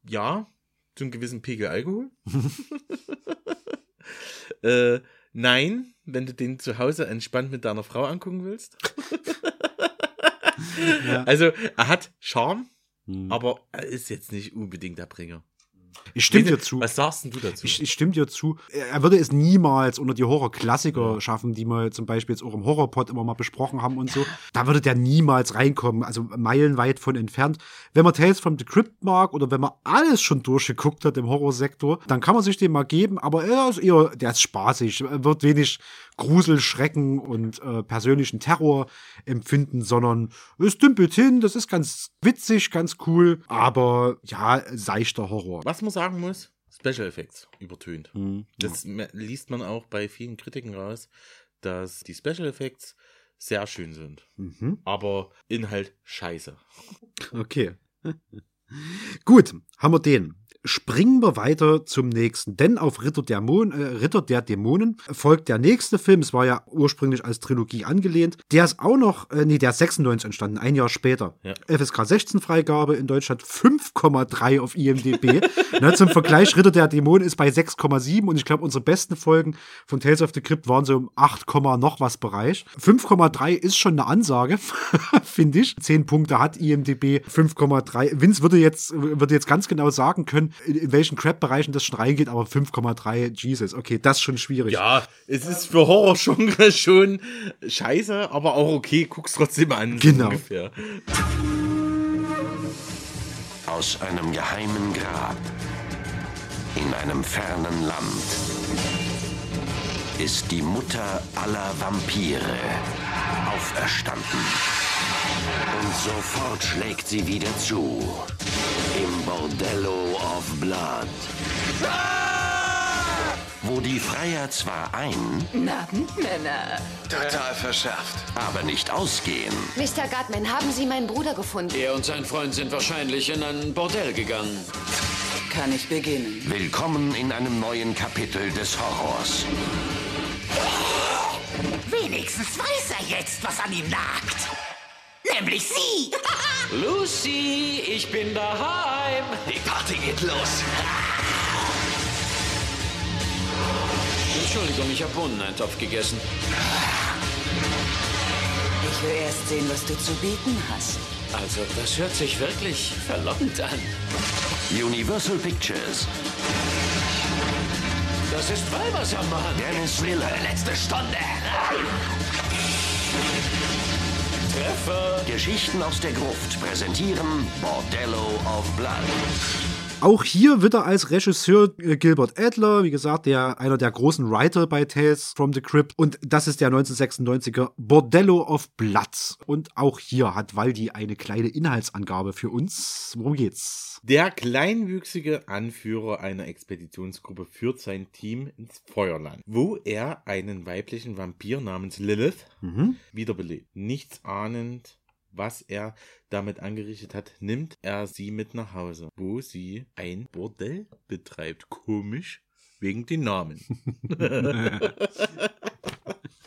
Ja, zu einem gewissen Pegel Alkohol. äh, nein, wenn du den zu Hause entspannt mit deiner Frau angucken willst. Ja. Also, er hat Charme, Hm. aber er ist jetzt nicht unbedingt der Bringer. Ich stimme dir zu. Was sagst denn du dazu? Ich, ich stimme dir zu. Er würde es niemals unter die Horror-Klassiker schaffen, die wir zum Beispiel jetzt auch im Horrorpod immer mal besprochen haben und so. Da würde der niemals reinkommen, also meilenweit von entfernt. Wenn man Tales from the Crypt mag oder wenn man alles schon durchgeguckt hat im Horrorsektor, dann kann man sich den mal geben, aber er ist eher, der ist spaßig, Er wird wenig Grusel, Schrecken und äh, persönlichen Terror empfinden, sondern es dümpelt hin, das ist ganz witzig, ganz cool, aber ja, seichter Horror. Was man sagen muss, Special Effects übertönt. Das me- liest man auch bei vielen Kritiken raus, dass die Special Effects sehr schön sind. Mhm. Aber Inhalt scheiße. Okay. Gut, haben wir den. Springen wir weiter zum nächsten, denn auf Ritter der, Mon äh, Ritter der Dämonen folgt der nächste Film. Es war ja ursprünglich als Trilogie angelehnt. Der ist auch noch, äh, nee, der ist 96 entstanden, ein Jahr später. Ja. FSK 16 Freigabe in Deutschland 5,3 auf IMDb. Na, zum Vergleich, Ritter der Dämonen ist bei 6,7 und ich glaube, unsere besten Folgen von Tales of the Crypt waren so im 8, noch was Bereich. 5,3 ist schon eine Ansage, finde ich. 10 Punkte hat IMDb, 5,3. Vince würde jetzt, würde jetzt ganz genau sagen können, in, in welchen Crap-Bereichen das schon reingeht, aber 5,3, Jesus, okay, das ist schon schwierig. Ja, es ist für Horror-Genre schon scheiße, aber auch okay, guck's trotzdem an. so Genau. Ungefähr. Aus einem geheimen Grab in einem fernen Land ist die Mutter aller Vampire auferstanden. Und sofort schlägt sie wieder zu. Im Bordello of Blood. Wo die Freier zwar ein, Narbenmänner. Total verschärft. aber nicht ausgehen. Mr. Gutman, haben Sie meinen Bruder gefunden? Er und sein Freund sind wahrscheinlich in ein Bordell gegangen. Kann ich beginnen? Willkommen in einem neuen Kapitel des Horrors. Wenigstens weiß er jetzt, was an ihm nagt. Nämlich sie. Lucy, ich bin daheim. Die Party geht los. Entschuldigung, ich habe Bohneneintopf gegessen. Ich will erst sehen, was du zu bieten hast. Also, das hört sich wirklich verlockend an. Universal Pictures. Das ist Weihwassermann. Dennis Miller. Letzte Stunde. Treffer. Geschichten aus der Gruft präsentieren Bordello of Blood. Auch hier wird er als Regisseur äh, Gilbert Adler, wie gesagt, der einer der großen Writer bei Tales from the Crypt. Und das ist der 1996er Bordello of Blood. Und auch hier hat Waldi eine kleine Inhaltsangabe für uns. Worum geht's? Der kleinwüchsige Anführer einer Expeditionsgruppe führt sein Team ins Feuerland, wo er einen weiblichen Vampir namens Lilith wiederbelebt. Nichts ahnend, was er damit angerichtet hat, nimmt er sie mit nach Hause, wo sie ein Bordell betreibt. Komisch, wegen den Namen.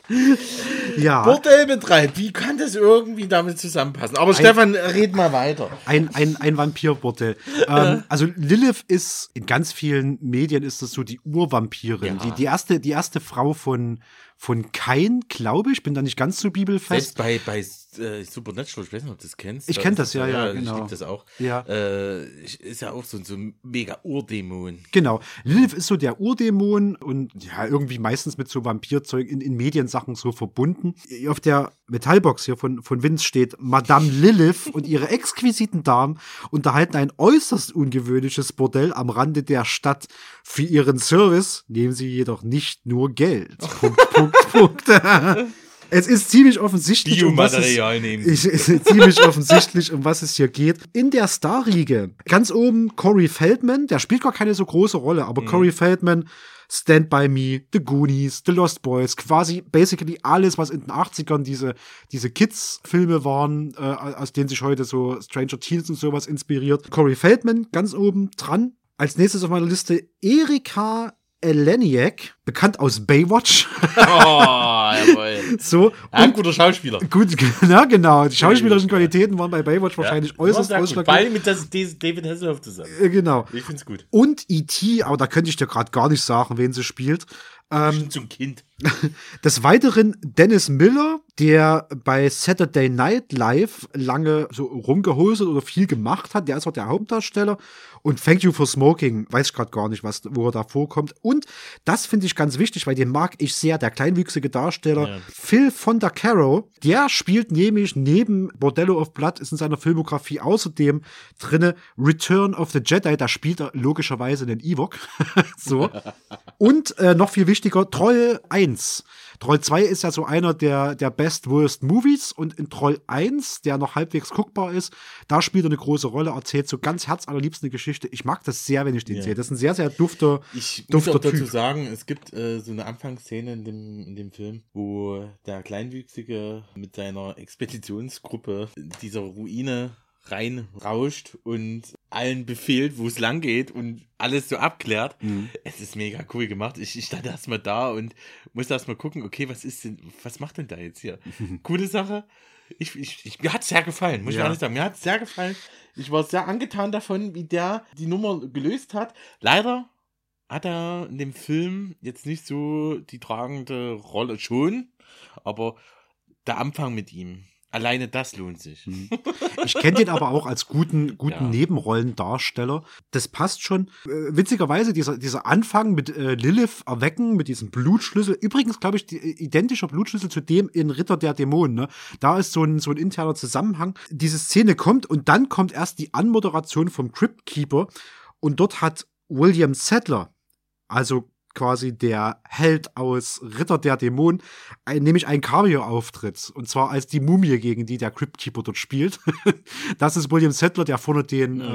Ja, Bordell betreibt, wie kann das irgendwie damit zusammenpassen? Aber Stefan, red mal weiter. ein, ein, ein Vampirbordell. ähm, also Lilith ist, in ganz vielen Medien ist das so die Urvampirin. Ja. Die, die, erste, die erste Frau von, von Kain, glaube ich. Bin da nicht ganz so bibelfest. Selbst bei, bei äh, Supernatural, ich weiß nicht, ob du das kennst. Ich Da kenn ist das, ja, ja, Ich genau. liebe das auch. Ja. Äh, ist ja auch so, so ein mega Urdämon. Genau. Lilith ist so der Urdämon und ja, irgendwie meistens mit so Vampirzeug in, in Mediensachen so verbunden. Auf der Metallbox hier von, von Vince steht Madame Lilith und ihre exquisiten Damen unterhalten ein äußerst ungewöhnliches Bordell am Rande der Stadt. Für ihren Service nehmen sie jedoch nicht nur Geld. Punkt, Punkt, Punkt. Es ist ziemlich offensichtlich, um was es, Biomaterial es ist ziemlich offensichtlich, um was es hier geht. In der Starriege, ganz oben Corey Feldman, der spielt gar keine so große Rolle, aber Corey Feldman, Stand By Me, The Goonies, The Lost Boys, quasi basically alles, was in den 80ern diese, diese Kids-Filme waren, äh, aus denen sich heute so Stranger Teens und sowas inspiriert. Corey Feldman, ganz oben dran. Als nächstes auf meiner Liste Erika Eleniak, bekannt aus Baywatch. Oh, jawohl. so. Ja, ein guter Schauspieler. Gut, na genau. Die schauspielerischen Qualitäten waren bei Baywatch wahrscheinlich äußerst Vor allem ausschlaggebend. mit das, David Hasselhoff zusammen. Äh, Genau. Ich find's gut. Und E.T., aber da könnte ich dir gerade gar nicht sagen, wen sie spielt. Ähm, Zum Kind. Des Weiteren Dennis Miller, der bei Saturday Night Live lange so rumgehostet oder viel gemacht hat. Der ist auch der Hauptdarsteller. Und Thank You for Smoking, weiß ich gerade gar nicht, was, wo er da vorkommt. Und das finde ich ganz wichtig, weil den mag ich sehr, der kleinwüchsige Darsteller Ja. Phil Fonda Caro. Der spielt nämlich neben Bordello of Blood, ist in seiner Filmografie außerdem drinne Return of the Jedi. Da spielt er logischerweise den Ewok. so. Und äh, noch viel wichtiger, Troll 1. Troll 2 ist ja so einer der, der Best-Worst Movies und in Troll 1, der noch halbwegs guckbar ist, da spielt er eine große Rolle, erzählt so ganz herzallerliebst eine Geschichte. Ich mag das sehr, wenn ich den Ja. sehe. Das ist ein sehr, sehr dufter, Ich muss dufter auch dazu Typ. sagen, es gibt äh, so eine Anfangsszene in dem, in dem Film, wo der Kleinwüchsige mit seiner Expeditionsgruppe dieser Ruine reinrauscht und allen befehlt, wo es lang geht und alles so abklärt. Mhm. Es ist mega cool gemacht. Ich, ich stand erstmal da und musste erstmal gucken, okay, was ist denn, was macht denn da jetzt hier? Coole Sache. Ich, ich, ich, mir hat es sehr gefallen, muss ich Ja. ehrlich sagen. Mir hat es sehr gefallen. Ich war sehr angetan davon, wie der die Nummer gelöst hat. Leider hat er in dem Film jetzt nicht so die tragende Rolle schon, aber der Anfang mit ihm, alleine das lohnt sich. Ich kenne den aber auch als guten, guten Ja. Nebenrollendarsteller. Das passt schon. Äh, witzigerweise, dieser, dieser Anfang mit äh, Lilith erwecken, mit diesem Blutschlüssel. Übrigens, glaube ich, die, äh, identischer Blutschlüssel zu dem in Ritter der Dämonen. Ne? Da ist so ein, so ein interner Zusammenhang. Diese Szene kommt und dann kommt erst die Anmoderation vom Crypt Keeper. Und dort hat William Sadler, also quasi der Held aus Ritter der Dämonen, ein, nämlich ein Cameo-Auftritt. Und zwar als die Mumie, gegen die der Crypt Keeper dort spielt. das ist William Settler, der vorne den äh,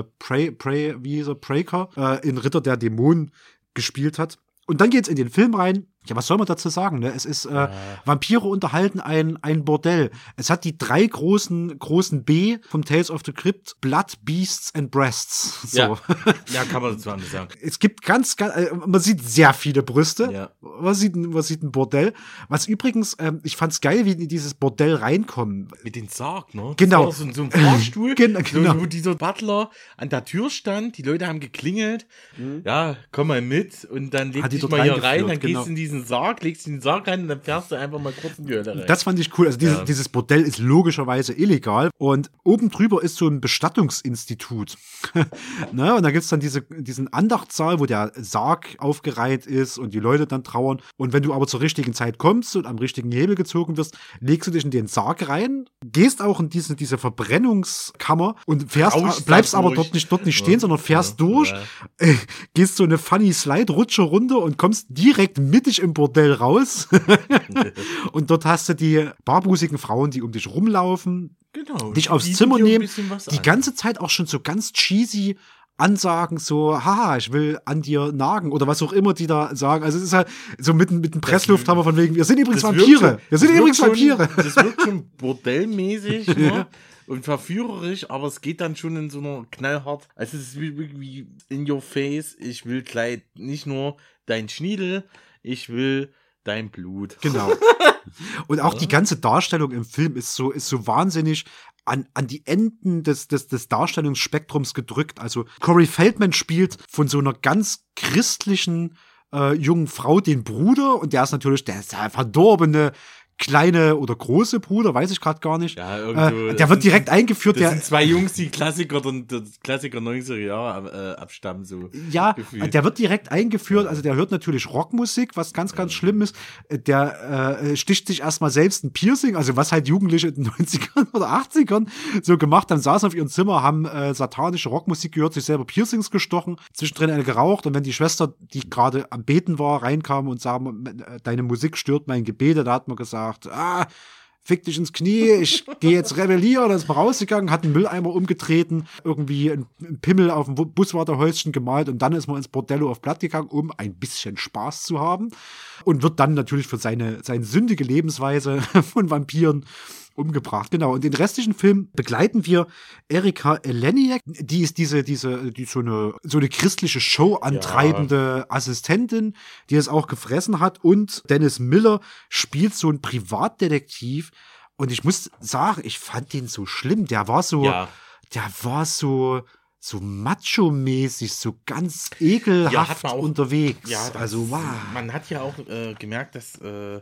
äh, Prey, Prey, wie hieß er, Praker äh, in Ritter der Dämonen gespielt hat. Und dann geht's in den Film rein. Ja, was soll man dazu sagen? Ne? Es ist äh, Vampire unterhalten ein, ein Bordell. Es hat die drei großen großen B vom Tales of the Crypt: Blood, Beasts and Breasts. So. Ja. ja, kann man dazu anders sagen. Es gibt ganz, ganz äh, man sieht sehr viele Brüste. Ja. Man sieht, ein- man sieht ein Bordell. Was übrigens, ähm, ich fand's geil, wie die in dieses Bordell reinkommen. Mit dem Sarg, ne? Das Genau. So, so ein Fahrstuhl, Genau, genau. So, wo dieser Butler an der Tür stand, die Leute haben geklingelt. Ja, komm mal mit und dann leg Hat die dich mal hier rein, dann genau. gehst du in diesen Sarg, legst den Sarg rein und dann fährst du einfach mal kurz in die Hölle rein. Das fand ich cool. Also dieses, Ja. dieses Bordell ist logischerweise illegal. Und oben drüber ist so ein Bestattungsinstitut. ne? Und da gibt's dann diese, diesen Andachtssaal, wo der Sarg aufgereiht ist und die Leute dann trauern. Und wenn du aber zur richtigen Zeit kommst und am richtigen Hebel gezogen wirst, legst du dich in den Sarg rein, gehst auch in diese, diese Verbrennungskammer und fährst, bleibst aber durch. dort nicht, dort nicht stehen, Ja, sondern fährst ja, durch, äh, gehst so eine funny Slide-Rutsche runter und kommst direkt mittig im Bordell raus. und dort hast du die barbusigen Frauen, die um dich rumlaufen, Genau. dich aufs Zimmer nehmen, die an. ganze Zeit auch schon so ganz cheesy Ansagen, so, haha, ich will an dir nagen oder was auch immer die da sagen. Also es ist halt so mit, mit einem Presslufthammer von wegen, wir sind übrigens Vampire. schon- wir sind übrigens schon- Vampire. Das wirkt schon bordellmäßig ne? und verführerisch, aber es geht dann schon in so einer knallhart. Also es ist wie, wie, wie in your face. Ich will gleich nicht nur dein Schniedel, ich will dein Blut. Genau. Und auch die ganze Darstellung im Film ist so, ist so wahnsinnig an, an die Enden des, des, des Darstellungsspektrums gedrückt. Also Corey Feldman spielt von so einer ganz christlichen äh, jungen Frau den Bruder und der ist natürlich der, ist der verdorbene kleine oder große Bruder, weiß ich gerade gar nicht. Ja, irgendwo, äh, der wird sind- direkt eingeführt. Das Der, sind zwei Jungs, die Klassiker, der, der Klassiker 90er Jahre äh, abstammen, so. Ja, gefühlt. der wird direkt eingeführt. Also der hört natürlich Rockmusik, was ganz, ganz schlimm ist. Äh, Der äh, sticht sich erstmal selbst ein Piercing, also was halt Jugendliche in den 90ern oder 80ern so gemacht haben, saßen auf ihrem Zimmer, haben äh, satanische Rockmusik gehört, sich selber Piercings gestochen, zwischendrin eine geraucht und wenn die Schwester, die gerade am Beten war, reinkam und sah, äh, deine Musik stört mein Gebete, da hat man gesagt, ah, fick dich ins Knie, ich gehe jetzt rebellieren, dann ist man rausgegangen, hat einen Mülleimer umgetreten, irgendwie einen Pimmel auf dem Bu- Buswarterhäuschen gemalt und dann ist man ins Bordello auf Blatt gegangen, um ein bisschen Spaß zu haben und wird dann natürlich für seine, seine sündige Lebensweise von Vampiren umgebracht. Genau. Und den restlichen Film begleiten wir Erika Eleniak. Die ist diese, diese, die so eine, so eine christliche Show antreibende Assistentin, die es auch gefressen hat. Und Dennis Miller spielt so einen Privatdetektiv. Und ich muss sagen, ich fand den so schlimm. Der war so, Ja. der war so, so macho-mäßig, so ganz ekelhaft Ja, auch- unterwegs. Ja, also wow. Man hat ja auch äh, gemerkt, dass äh,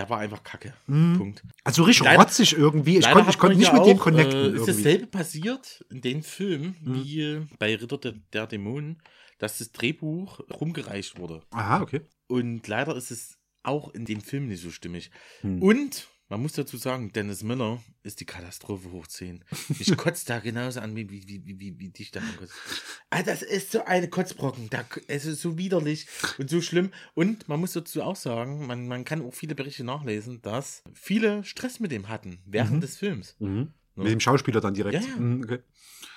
der war einfach kacke. Mhm. Punkt. Also richtig Leider- rotzig irgendwie. Ich konnte man nicht ja mit dem auch, connecten. Äh, ist irgendwie. dasselbe passiert in dem Film Mhm. wie bei Ritter der, der Dämonen, dass das Drehbuch rumgereicht wurde. Aha, okay. Und leider ist es auch in dem Film nicht so stimmig. Hm. Und man muss dazu sagen, Dennis Miller ist die Katastrophe hoch 10. Ich kotze da genauso an, wie, wie, wie, wie, wie, dich da ankotzt. Ah, das ist so eine Kotzbrocken. Da, es ist so widerlich und so schlimm. Und man muss dazu auch sagen, man, man kann auch viele Berichte nachlesen, dass viele Stress mit dem hatten während Mhm. des Films. Mhm. Ne? Mit dem Schauspieler dann direkt. Ja, ja. Mhm, okay.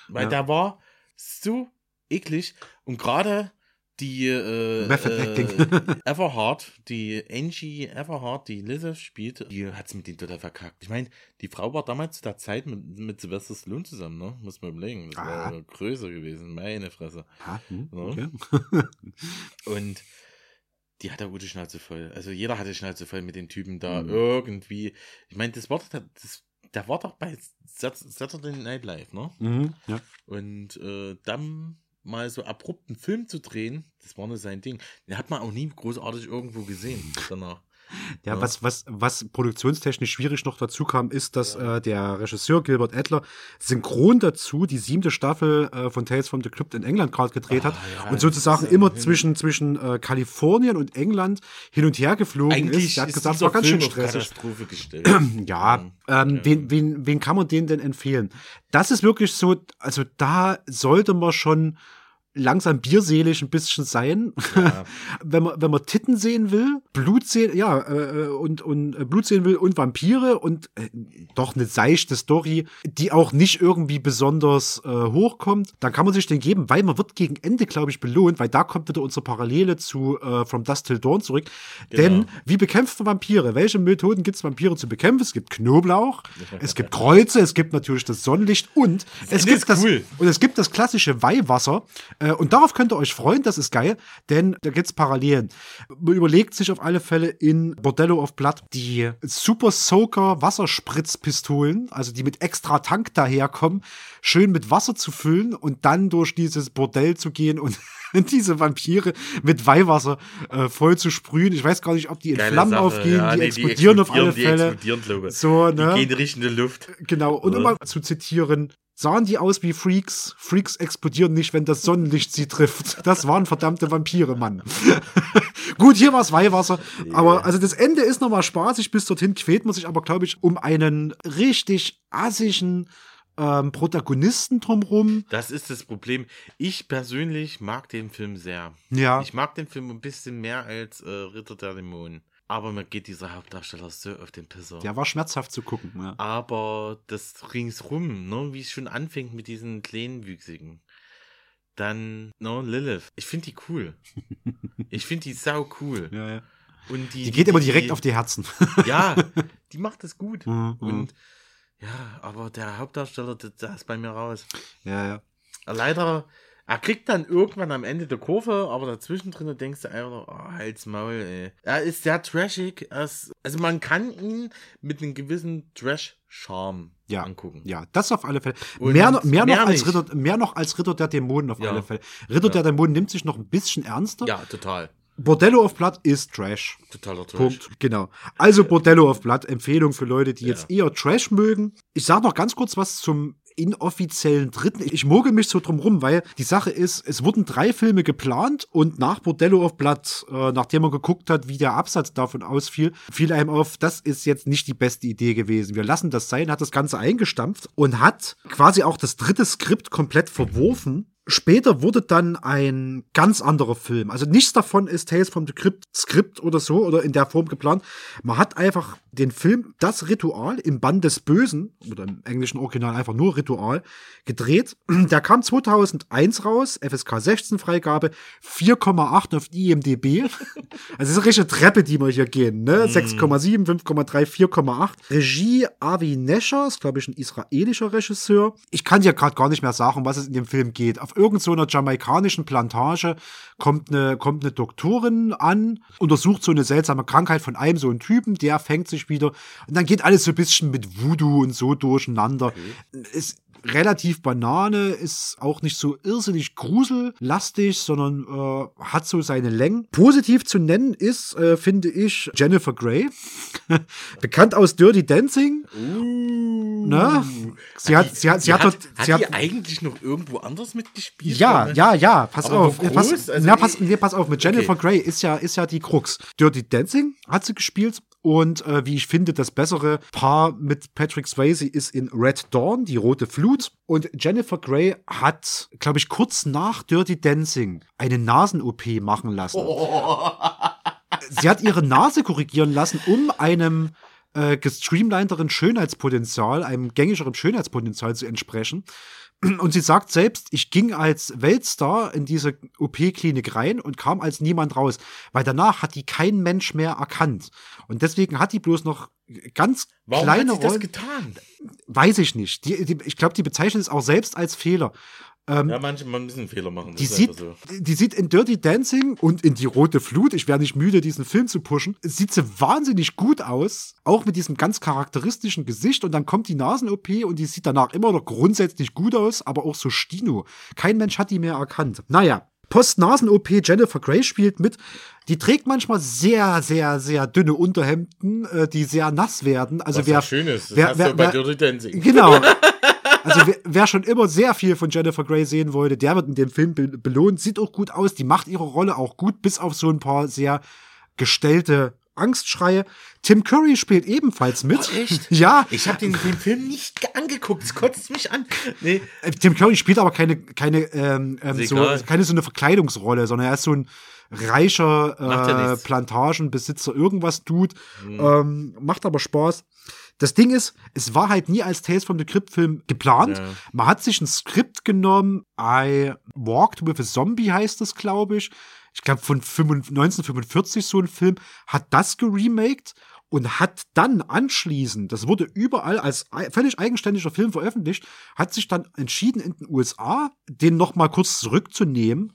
Weil Ja. da war so eklig und gerade die äh, äh. Everhard, die Angie Everhard, die Lizzie spielt, die hat es mit denen total verkackt. Ich meine, die Frau war damals zu der Zeit mit, mit Sylvester Stallone zusammen, ne? Muss man überlegen. Das Ah. war größer gewesen, meine Fresse. Ah, hm, Ja. okay. Und die hat da gute Schnauze voll. Also jeder hatte Schnauze voll mit den Typen da Mhm. irgendwie. Ich meine, das war doch, das, der war doch bei Sat- Saturday Night Live, ne? Mhm, ja. Und äh, dann mal so abrupt einen Film zu drehen, das war nur sein Ding. Den hat man auch nie großartig irgendwo gesehen danach. Ja, Ja. was, was, was produktionstechnisch schwierig noch dazu kam, ist, dass äh, der Regisseur Gilbert Adler synchron dazu die siebte Staffel äh, von Tales from the Crypt in England gerade gedreht hat Ah, ja, und sozusagen ist immer ja- zwischen, zwischen äh, Kalifornien und England hin und her geflogen ist. Er hat gesagt, es war ganz schön Film auf stressig. Ja, ähm, wen, wen, wen kann man denen denn empfehlen? Das ist wirklich so, also da sollte man schon langsam bierselig ein bisschen sein. Ja. wenn man wenn man Titten sehen will, Blut sehen, ja, äh, und und äh, Blut sehen will und Vampire und äh, doch eine seichte Story, die auch nicht irgendwie besonders äh, hochkommt, dann kann man sich den geben, weil man wird gegen Ende, glaube ich, belohnt, weil da kommt wieder unsere Parallele zu äh, From Dust Till Dawn zurück. Denn Genau. wie bekämpft man Vampire? Welche Methoden gibt es, Vampire zu bekämpfen? Es gibt Knoblauch, es gibt Kreuze, es gibt natürlich das Sonnenlicht und es Ende gibt ist das cool. und es gibt das klassische Weihwasser. Äh, und darauf könnt ihr euch freuen, das ist geil, denn da gibt's Parallelen. Man überlegt sich auf alle Fälle in Bordello of Blood die Super Soaker Wasserspritzpistolen, also die mit extra Tank daherkommen, schön mit Wasser zu füllen und dann durch dieses Bordell zu gehen und diese Vampire mit Weihwasser äh, voll zu sprühen. Ich weiß gar nicht, ob die in Geile Flammen Sache. aufgehen, Ja, die nee, explodieren auf alle die Fälle. explodieren, glaube ich. So, ne? Die gehen richtig in die Luft. Genau, und Ja. um mal zu zitieren, sahen die aus wie Freaks. Freaks explodieren nicht, wenn das Sonnenlicht sie trifft. Das waren verdammte Vampire, Mann. Gut, hier war es Weihwasser. Aber also das Ende ist nochmal spaßig. Bis dorthin quält man sich aber, glaube ich, um einen richtig assigen ähm, Protagonisten drumrum. Das ist das Problem. Ich persönlich mag den Film sehr. Ja. Ich mag den Film ein bisschen mehr als äh, Ritter der Dämonen. Aber mir geht dieser Hauptdarsteller so auf den Pisser. Der war schmerzhaft zu gucken. Ja. Aber das ringsrum, ne, wie es schon anfängt mit diesen kleinwüchsigen. Dann, ne, Lilith. Ich finde die cool. Ich finde die sau cool. Ja, ja. Und die, Die geht immer direkt auf die Herzen. Ja, die macht das gut. Mhm, Und ja, aber der Hauptdarsteller, der, der ist bei mir raus. Ja, ja. Er leider, er kriegt dann irgendwann am Ende der Kurve, aber dazwischen drin denkst du einfach, oh, halt's Maul, ey. Er ist sehr trashig. Ist, also man kann ihn mit einem gewissen Trash-Charme ja. angucken. Ja, das auf alle Fälle. Und Mehr, noch- mehr, mehr noch als nicht. Ritter, mehr noch als Ritter der Dämonen auf Ja. alle Fälle. Ritter Ja. der Dämonen nimmt sich noch ein bisschen ernster. Ja, total. Bordello of Blood ist Trash. Totaler Trash. Punkt. Genau. Also Bordello of Blood, Empfehlung für Leute, die jetzt eher Trash mögen. Ich sage noch ganz kurz was zum inoffiziellen dritten. Ich mogel mich so drum rum, weil die Sache ist, es wurden drei Filme geplant und nach Bordello of Blood, äh, nachdem man geguckt hat, wie der Absatz davon ausfiel, fiel einem auf, das ist jetzt nicht die beste Idee gewesen. Wir lassen das sein, hat das Ganze eingestampft und hat quasi auch das dritte Skript komplett verworfen Später wurde dann ein ganz anderer Film. Also nichts davon ist Tales from the Crypt Skript oder so oder in der Form geplant. Man hat einfach den Film Das Ritual im Band des Bösen oder im englischen Original einfach nur Ritual gedreht. Der kam 2001 raus, FSK 16 Freigabe, 4,8 auf IMDb. Also es ist eine richtige Treppe, die wir hier gehen, ne? 6,7, 5,3, 4,8. Regie Avi Nesher, ist glaube ich ein israelischer Regisseur. Ich kann dir gerade gar nicht mehr sagen, was es in dem Film geht. Auf irgendeiner so einer jamaikanischen Plantage kommt eine, kommt eine Doktorin an, untersucht so eine seltsame Krankheit von einem so einen Typen, der fängt sich wieder und dann geht alles so ein bisschen mit Voodoo und so durcheinander. Es relativ Banane, ist auch nicht so irrsinnig grusellastig, sondern äh, hat so seine Längen. Positiv zu nennen ist, äh, finde ich, Jennifer Grey. Bekannt aus Dirty Dancing. Uh. Ne? Sie hat, sie hat, sie hat, hat, hat sie hat, die eigentlich noch irgendwo anders mitgespielt? ja, Oder? ja, ja, pass Aber auf. Pass? Also na, pass, nee, pass auf, mit Jennifer Okay. Grey ist ja, ist ja die Krux. Dirty Dancing hat sie gespielt. Und äh, wie ich finde, das bessere Paar mit Patrick Swayze ist in Red Dawn, die rote Flut. Und Jennifer Grey hat, glaube ich, kurz nach Dirty Dancing eine Nasen-OP machen lassen. Sie hat ihre Nase korrigieren lassen, um einem äh, gestreamlinederen Schönheitspotenzial, einem gängigeren Schönheitspotenzial zu entsprechen. Und sie sagt selbst, ich ging als Weltstar in diese OP-Klinik rein und kam als niemand raus, weil danach hat die kein Mensch mehr erkannt. Und deswegen hat die bloß noch ganz Warum kleine hat sie das Rollen. getan? Weiß ich nicht. Die, die, ich glaube, die bezeichnet es auch selbst als Fehler. Ähm, Ja, manche man müssen einen Fehler machen. die sieht, so. die sieht in Dirty Dancing und in Die Rote Flut, ich wäre nicht müde, diesen Film zu pushen, sieht sie wahnsinnig gut aus, auch mit diesem ganz charakteristischen Gesicht und dann kommt die Nasen-OP und die sieht danach immer noch grundsätzlich gut aus, aber auch so Stino. Kein Mensch hat die mehr erkannt. Naja. Post-Nasen-OP Jennifer Grey spielt mit. Die trägt manchmal sehr, sehr, sehr dünne Unterhemden, äh, die sehr nass werden. Also Was wer, schön ist. Das wer, hast wer, du bei wer, Dirty Dancing. Genau. Also wer, wer schon immer sehr viel von Jennifer Grey sehen wollte, der wird in dem Film be belohnt. Sieht auch gut aus, die macht ihre Rolle auch gut, bis auf so ein paar sehr gestellte Angstschreie. Tim Curry spielt ebenfalls mit. Oh, echt? Ja. Ich habe den, den Film nicht ge- angeguckt. Es kotzt mich an. Nee. Äh, Tim Curry spielt aber keine, keine, ähm, ähm, so, keine so eine Verkleidungsrolle, sondern er ist so ein reicher äh. Plantagenbesitzer, irgendwas tut. Mhm. Ähm, macht aber Spaß. Das Ding ist, es war halt nie als Tales from the Crypt Film geplant. Ja. Man hat sich ein Skript genommen, I Walked with a Zombie heißt es, glaube ich. Ich glaube von 55 1945 so ein Film, hat das geremaked und hat dann anschließend, das wurde überall als völlig eigenständiger Film veröffentlicht, hat sich dann entschieden in den USA, den noch mal kurz zurückzunehmen,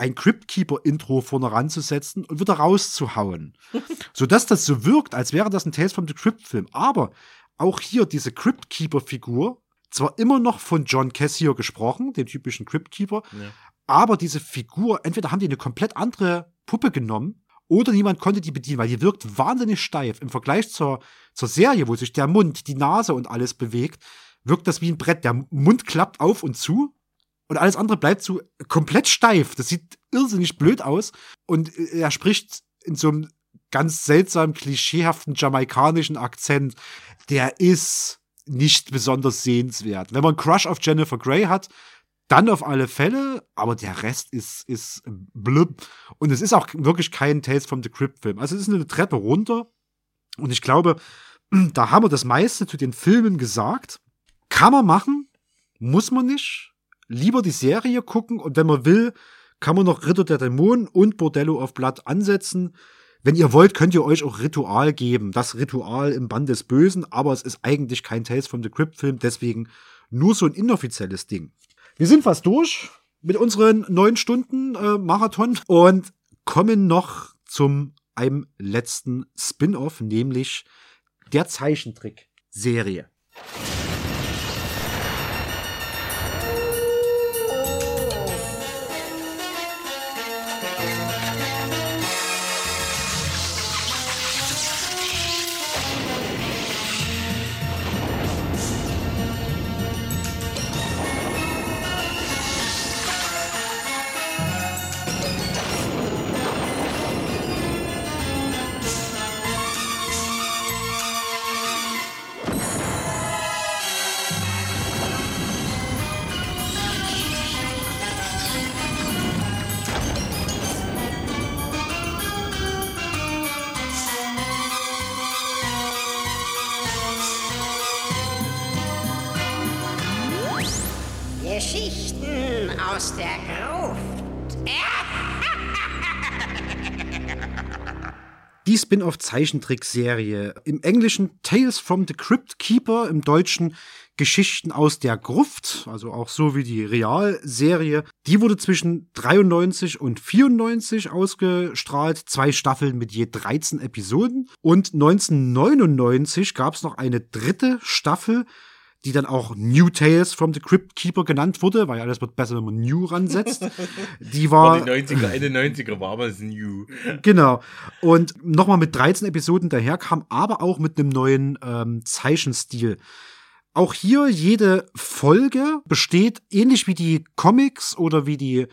ein Crypt Keeper Intro vorne ranzusetzen und wieder rauszuhauen. Sodass das so wirkt, als wäre das ein Tales from the Crypt Film. Aber auch hier diese Crypt Keeper Figur, zwar immer noch von John Cassier gesprochen, dem typischen Crypt Keeper, Ja. aber diese Figur, entweder haben die eine komplett andere Puppe genommen oder niemand konnte die bedienen, weil die wirkt wahnsinnig steif. Im Vergleich zur, zur Serie, wo sich der Mund, die Nase und alles bewegt, wirkt das wie ein Brett. Der Mund klappt auf und zu und alles andere bleibt so komplett steif. Das sieht irrsinnig blöd aus und äh, er spricht in so einem ganz seltsam klischeehaften jamaikanischen Akzent. Der ist nicht besonders sehenswert. Wenn man Crush auf Jennifer Grey hat, dann auf alle Fälle, aber der Rest ist, ist blub. Und es ist auch wirklich kein Tales from the Crypt Film. Also es ist eine Treppe runter. Und ich glaube, da haben wir das meiste zu den Filmen gesagt. Kann man machen, muss man nicht. Lieber die Serie gucken und wenn man will, kann man noch Ritter der Dämonen und Bordello of Blood ansetzen. Wenn ihr wollt, könnt ihr euch auch Ritual geben. Das Ritual im Band des Bösen, aber es ist eigentlich kein Tales from the Crypt Film, deswegen nur so ein inoffizielles Ding. Wir sind fast durch mit unseren neun Stunden äh, Marathon und kommen noch zum einem letzten Spin-off, nämlich der Zeichentrick-Serie. Spin-off-Zeichentrickserie. Im Englischen Tales from the Crypt Keeper, im Deutschen Geschichten aus der Gruft, also auch so wie die Realserie. Die wurde zwischen 93 und 94 ausgestrahlt, zwei Staffeln mit je 13 Episoden. Und 1999 gab es noch eine dritte Staffel, die dann auch New Tales from the Crypt Keeper genannt wurde, weil alles wird besser, wenn man New ransetzt. Die war. war die 90er, Ende 90er war aber New. Genau. Und nochmal mit 13 Episoden daherkam, aber auch mit einem neuen ähm, Zeichenstil. Auch hier jede Folge besteht ähnlich wie die Comics oder wie die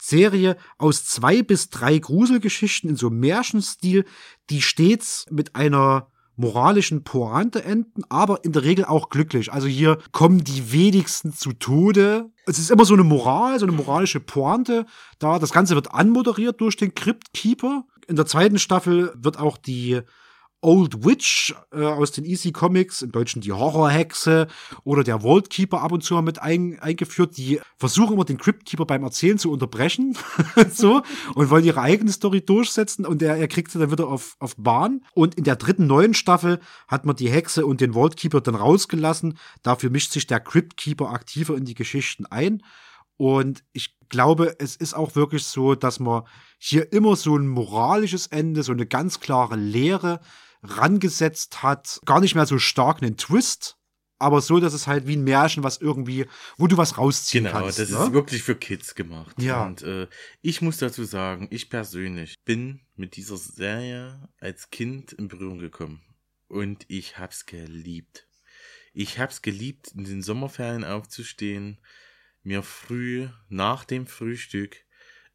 Serie aus zwei bis drei Gruselgeschichten in so Märchenstil, die stets mit einer moralischen Pointe enden, aber in der Regel auch glücklich. Also hier kommen die wenigsten zu Tode. Es ist immer so eine Moral, so eine moralische Pointe da. Das Ganze wird anmoderiert durch den Crypt Keeper. In der zweiten Staffel wird auch die Old Witch äh, aus den Easy Comics, im Deutschen die Horrorhexe oder der Vault Keeper ab und zu mal mit ein, eingeführt. Die versuchen immer den Crypt Keeper beim Erzählen zu unterbrechen, so, und wollen ihre eigene Story durchsetzen und er, er kriegt sie dann wieder auf, auf Bahn. Und in der dritten neuen Staffel hat man die Hexe und den Vault Keeper dann rausgelassen. Dafür mischt sich der Crypt Keeper aktiver in die Geschichten ein. Und ich glaube, es ist auch wirklich so, dass man hier immer so ein moralisches Ende, so eine ganz klare Lehre rangesetzt hat. Gar nicht mehr so stark einen Twist, aber so, dass es halt wie ein Märchen, was irgendwie, wo du was rausziehen genau, kannst. das ne? ist wirklich für Kids gemacht. Ja. Und äh, ich muss dazu sagen, ich persönlich bin mit dieser Serie als Kind in Berührung gekommen. Und ich hab's geliebt. Ich hab's geliebt, in den Sommerferien aufzustehen, mir früh nach dem Frühstück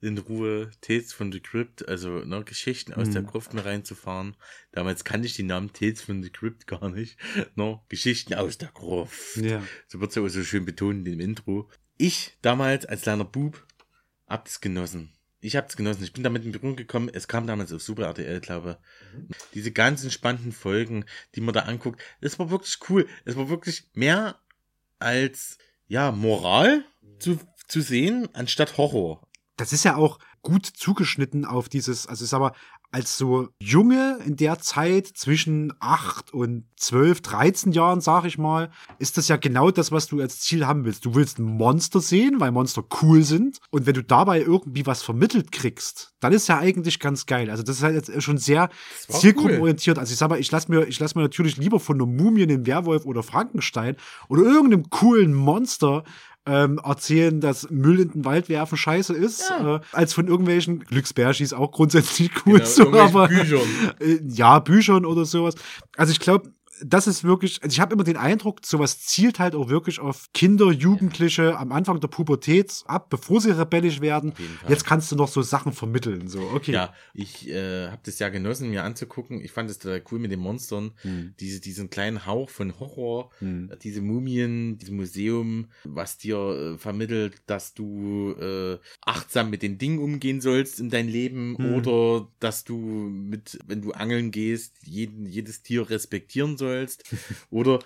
in Ruhe Tales von the Crypt, also ne, Geschichten aus Mhm. der Gruft mir reinzufahren. Damals kannte ich die Namen Tales von the Crypt gar nicht. Ne, Geschichten aus der Gruft. Ja. So wird so so schön betont im Intro. Ich damals als kleiner Bub hab das genossen. Ich hab's genossen. Ich bin damit in Berührung gekommen. Es kam damals auf Super RTL, glaube ich. Diese ganzen spannenden Folgen, die man da anguckt, das war wirklich cool. Es war wirklich mehr als, ja, Moral zu, zu sehen, anstatt Horror. Das ist ja auch gut zugeschnitten auf dieses, also ich sag mal, als so Junge in der Zeit zwischen 8 und 12, 13 Jahren, sag ich mal, ist das ja genau das, was du als Ziel haben willst. Du willst ein Monster sehen, weil Monster cool sind. Und wenn du dabei irgendwie was vermittelt kriegst, dann ist ja eigentlich ganz geil. Also das ist halt jetzt schon sehr zielgruppenorientiert. Also ich sag mal, ich lasse mir, ich lass mir natürlich lieber von einer Mumie, einem Werwolf oder Frankenstein oder irgendeinem coolen Monster ähm, erzählen, dass Müll in den Wald werfen scheiße ist, äh, als von irgendwelchen Glücksbärschis auch grundsätzlich cool Genau, so, aber Büchern. Äh, ja, Büchern oder sowas. Also ich glaube, das ist wirklich, also ich habe immer den Eindruck, sowas zielt halt auch wirklich auf Kinder, Jugendliche am Anfang der Pubertät ab, bevor sie rebellisch werden. Jetzt kannst du noch so Sachen vermitteln, so, okay. Ja, ich äh, habe das ja genossen, mir anzugucken. Ich fand es total cool mit den Monstern. Hm. Diese, diesen kleinen Hauch von Horror, Hm. diese Mumien, dieses Museum, was dir äh, vermittelt, dass du äh, achtsam mit den Dingen umgehen sollst in dein Leben Hm. oder dass du mit, wenn du angeln gehst, jeden, jedes Tier respektieren sollst oder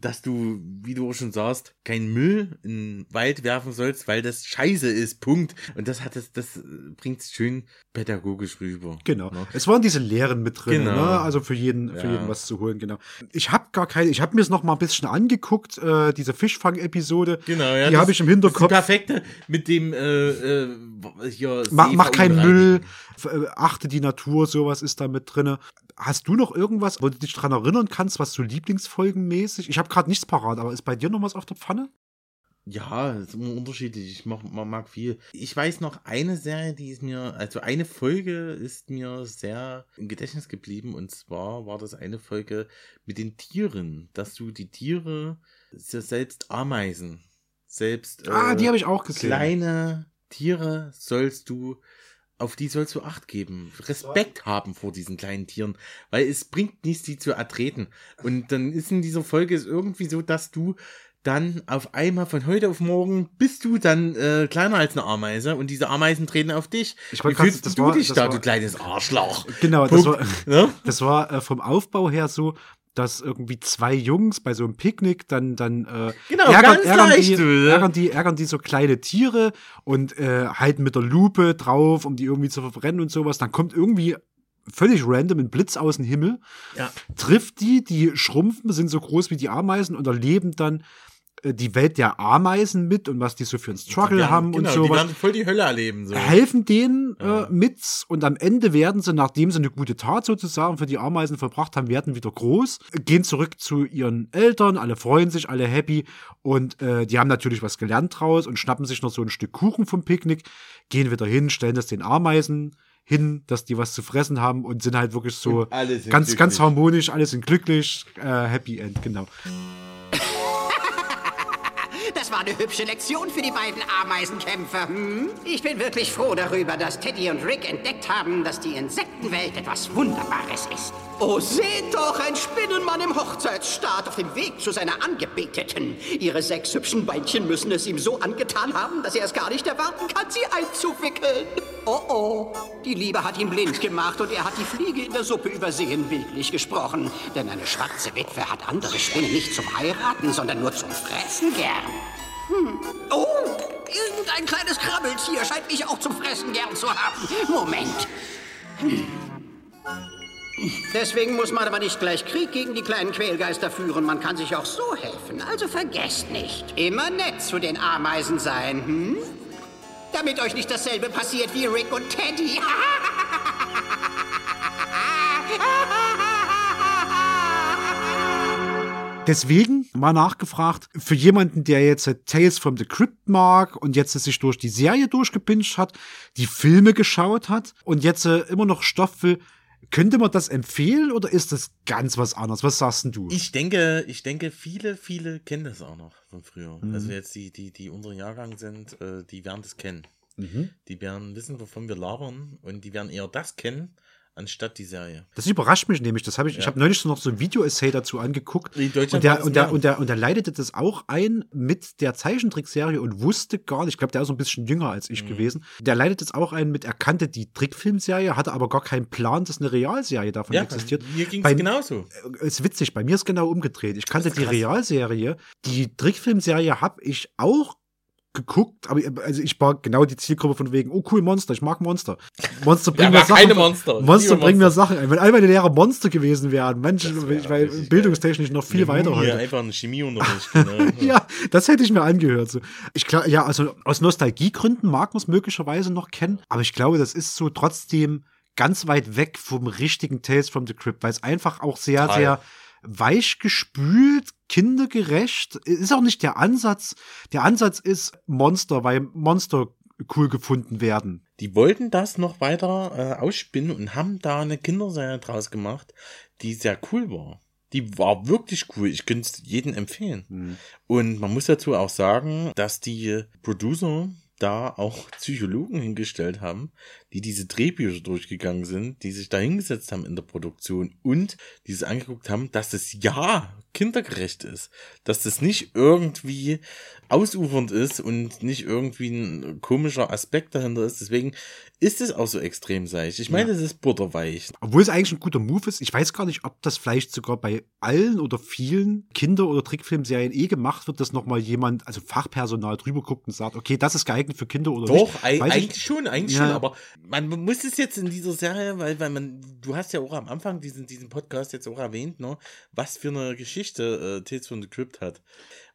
dass du, wie du auch schon sagst, keinen Müll in den Wald werfen sollst, weil das scheiße ist, Punkt. Und das hat es, das bringt es schön pädagogisch rüber. Genau. Ne? Es waren diese Lehren mit drin, Genau. ne? also für jeden, für Ja. jeden was zu holen, genau. Ich habe gar keine, ich habe mir es noch mal ein bisschen angeguckt, äh, diese Fischfang-Episode. Genau, ja. Die habe ich im Das ist die Hinterkopf. perfekte mit dem äh, äh, hier Mach, mach keinen Müll, äh, achte die Natur, sowas ist da mit drinne. Hast du noch irgendwas, wo du dich dran erinnern kannst, was so Lieblingsfolgenmäßig? Ich habe gerade nichts parat, aber ist bei dir noch was auf der Pfanne? Ja, es ist immer unterschiedlich. Ich mag, man mag viel. Ich weiß noch eine Serie, die ist mir, also eine Folge ist mir sehr im Gedächtnis geblieben. Und zwar war das eine Folge mit den Tieren, dass du die Tiere selbst Ameisen, selbst Ah, äh, die habe ich auch gesehen. kleine Tiere sollst du, auf die sollst du Acht geben. Respekt haben vor diesen kleinen Tieren. Weil es bringt nichts, die zu ertreten. Und dann ist in dieser Folge es irgendwie so, dass du dann auf einmal von heute auf morgen bist du dann äh, kleiner als eine Ameise und diese Ameisen treten auf dich. Ich Wie fühlst das du war- dich das da, war- du kleines Arschloch? Genau, das Punkt. war, Ne? das war äh, vom Aufbau her so, dass irgendwie zwei Jungs bei so einem Picknick dann dann äh, Genau, ganz leicht, die, ärgern die ärgern die so kleine Tiere und äh, halten mit der Lupe drauf, um die irgendwie zu verbrennen und sowas. Dann kommt irgendwie völlig random ein Blitz aus dem Himmel, Ja. trifft die, die schrumpfen, sind so groß wie die Ameisen und erleben dann äh, die Welt der Ameisen mit und was die so für einen Struggle werden, haben genau, und Die sowas. werden voll die Hölle erleben. So. Helfen denen Ja. äh, mit und am Ende werden sie, nachdem sie eine gute Tat sozusagen für die Ameisen verbracht haben, werden wieder groß, gehen zurück zu ihren Eltern, alle freuen sich, alle happy und äh, die haben natürlich was gelernt draus und schnappen sich noch so ein Stück Kuchen vom Picknick, gehen wieder hin, stellen das den Ameisen hin, dass die was zu fressen haben und sind halt wirklich so ganz, ganz glücklich. harmonisch, alle sind glücklich, äh, Happy End, genau. Das war eine hübsche Lektion für die beiden Ameisenkämpfer. Hm? Ich bin wirklich froh darüber, dass Teddy und Rick entdeckt haben, dass die Insektenwelt etwas Wunderbares ist. Oh, seht doch, ein Spinnenmann im Hochzeitsstaat auf dem Weg zu seiner Angebeteten. Ihre sechs hübschen Beinchen müssen es ihm so angetan haben, dass er es gar nicht erwarten kann, sie einzuwickeln. Oh oh, die Liebe hat ihn blind gemacht und er hat die Fliege in der Suppe übersehen, bildlich gesprochen. Denn eine schwarze Witwe hat andere Spinnen nicht zum Heiraten, sondern nur zum Fressen gern. Hm. Oh, irgendein kleines Krabbeltier scheint mich auch zum Fressen gern zu haben. Moment. Hm. Deswegen muss man aber nicht gleich Krieg gegen die kleinen Quälgeister führen. Man kann sich auch so helfen. Also vergesst nicht, immer nett zu den Ameisen sein, hm? Damit euch nicht dasselbe passiert wie Rick und Teddy. Deswegen mal nachgefragt, für jemanden, der jetzt Tales from the Crypt mag und jetzt sich durch die Serie durchgepinscht hat, die Filme geschaut hat und jetzt äh, immer noch Stoff will, könnte man das empfehlen oder ist das ganz was anderes? Was sagst denn du? Ich denke, ich denke, viele, viele kennen das auch noch von früher. Mhm. Also jetzt die, die, die unseren Jahrgang sind, äh, die werden das kennen. Mhm. Die werden wissen, wovon wir labern und die werden eher das kennen, anstatt die Serie. Das überrascht mich nämlich. Das habe ich, ich Ja. habe neulich so noch so ein Video-Essay dazu angeguckt. In Deutschland Und der, das und, der, und, der, und der leitete das auch ein mit der Zeichentrickserie und wusste gar nicht, ich glaube, der ist so ein bisschen jünger als Mhm. ich gewesen. Der leitet es auch ein mit, er kannte die Trickfilmserie, hatte aber gar keinen Plan, dass eine Realserie davon Ja, existiert. mir ging's Bei- genauso. Äh, Ist witzig, bei mir ist genau umgedreht. Ich kannte die. Realserie, die Trickfilmserie habe ich auch geguckt, aber also ich war genau die Zielgruppe von wegen, oh cool, Monster, ich mag Monster. Monster bringen Ja, mir Sachen. keine Monster. Monster bringen mir. Sachen ein. Wenn all meine Lehrer Monster gewesen wären, Mensch, ich war bildungstechnisch noch viel weiter heute. Einfach ein Chemieunterricht. Genau. Ja, das hätte ich mir angehört. So. Ich glaube, ja, also aus Nostalgiegründen mag man es möglicherweise noch kennen, aber ich glaube, das ist so trotzdem ganz weit weg vom richtigen Tales from the Crypt, weil es einfach auch sehr, Total. sehr weich gespült, kindergerecht. Ist auch nicht der Ansatz. Der Ansatz ist Monster, weil Monster cool gefunden werden. Die wollten das noch weiter äh, ausspinnen und haben da eine Kinderserie draus gemacht, die sehr cool war. Die war wirklich cool. Ich könnte es jedem empfehlen. Und man muss dazu auch sagen, dass die Producer da auch Psychologen hingestellt haben, die diese Drehbücher durchgegangen sind, die sich da hingesetzt haben in der Produktion und die sich angeguckt haben, dass das ja kindergerecht ist, dass das nicht irgendwie ausufernd ist und nicht irgendwie ein komischer Aspekt dahinter ist. Deswegen ist es auch so extrem seicht. Ich meine, Ja. es ist butterweich. Obwohl es eigentlich ein guter Move ist. Ich weiß gar nicht, ob das vielleicht sogar bei allen oder vielen Kinder- oder Trickfilmserien eh gemacht wird, dass nochmal jemand, also Fachpersonal drüber guckt und sagt, okay, das ist geeignet für Kinder oder Doch, nicht. ei- Weiß ich- eigentlich schon, eigentlich Ja. schon, aber man muss es jetzt in dieser Serie, weil, weil man, du hast ja auch am Anfang diesen, diesen Podcast jetzt auch erwähnt, ne, was für eine Geschichte äh, Tales from the Crypt hat.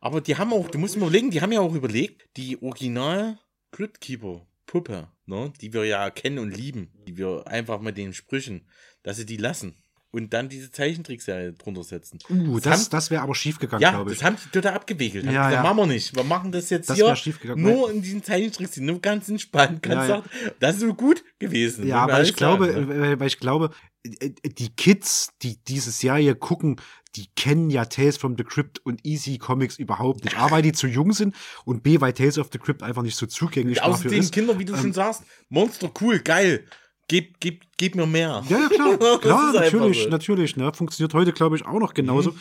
Aber die haben auch, du musst mal überlegen, die haben ja auch überlegt, die Original Cryptkeeper Puppe, ne, die wir ja kennen und lieben, die wir einfach mit den Sprüchen, dass sie die lassen und dann diese Zeichentrickserie drunter setzen. Uh, Das das, das wäre aber schief gegangen, ja, glaube ich. das haben die total abgewickelt. Haben Ja, gesagt, ja. machen wir nicht. Wir machen das jetzt Das hier wär schiefgegangen, nur in diesen Zeichentrickserien, nur ganz entspannt. Ganz Ja, ja. Das ist so gut gewesen. Ja, muss man weil ich glaube, ne? äh, weil ich glaube, äh, die Kids, die diese Serie gucken, die kennen ja Tales from the Crypt und Easy Comics überhaupt nicht. A, weil die zu jung sind und B, weil Tales of the Crypt einfach nicht so zugänglich Und dafür Außerdem ist. Kinder, wie du schon Ähm, sagst, Monster cool, geil. Gib, gib, gib mir mehr. Ja, ja, klar, klar, natürlich, so. Mhm. natürlich, ne? Funktioniert heute, glaube ich, auch noch genauso.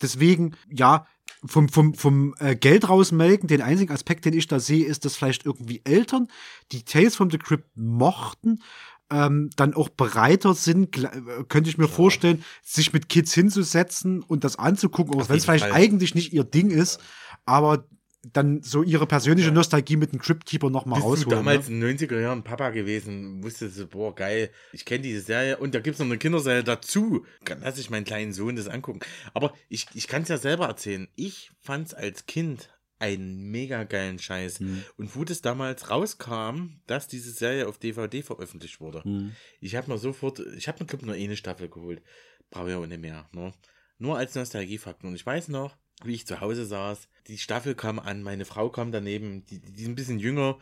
Deswegen, ja, vom, vom, vom äh, Geld rausmelken, den einzigen Aspekt, den ich da sehe, ist, dass vielleicht irgendwie Eltern, die Tales from the Crypt mochten, ähm, dann auch bereiter sind, äh, könnte ich mir vorstellen, sich mit Kids hinzusetzen und das anzugucken, auch wenn es vielleicht Fall. eigentlich nicht ihr Ding ist, aber dann so ihre persönliche Nostalgie mit dem Crypt Keeper nochmal rausholen. du damals ne? in den 90er Jahren Papa gewesen, wusstest du, boah, geil, ich kenne diese Serie und da gibt es noch eine Kinderserie dazu. Kann lass ich meinen kleinen Sohn das angucken. Aber ich, ich kann es ja selber erzählen. Ich fand es als Kind einen mega geilen Scheiß. Mhm. Und wo das damals rauskam, dass diese Serie auf DVD veröffentlicht wurde, Mhm. ich habe mir sofort, ich habe mir, glaube nur eine Staffel geholt. Brauche ja auch nicht mehr. Ne? Nur als Nostalgiefaktor. Und ich weiß noch, wie ich zu Hause saß. Die Staffel kam an, meine Frau kam daneben, die, die ist ein bisschen jünger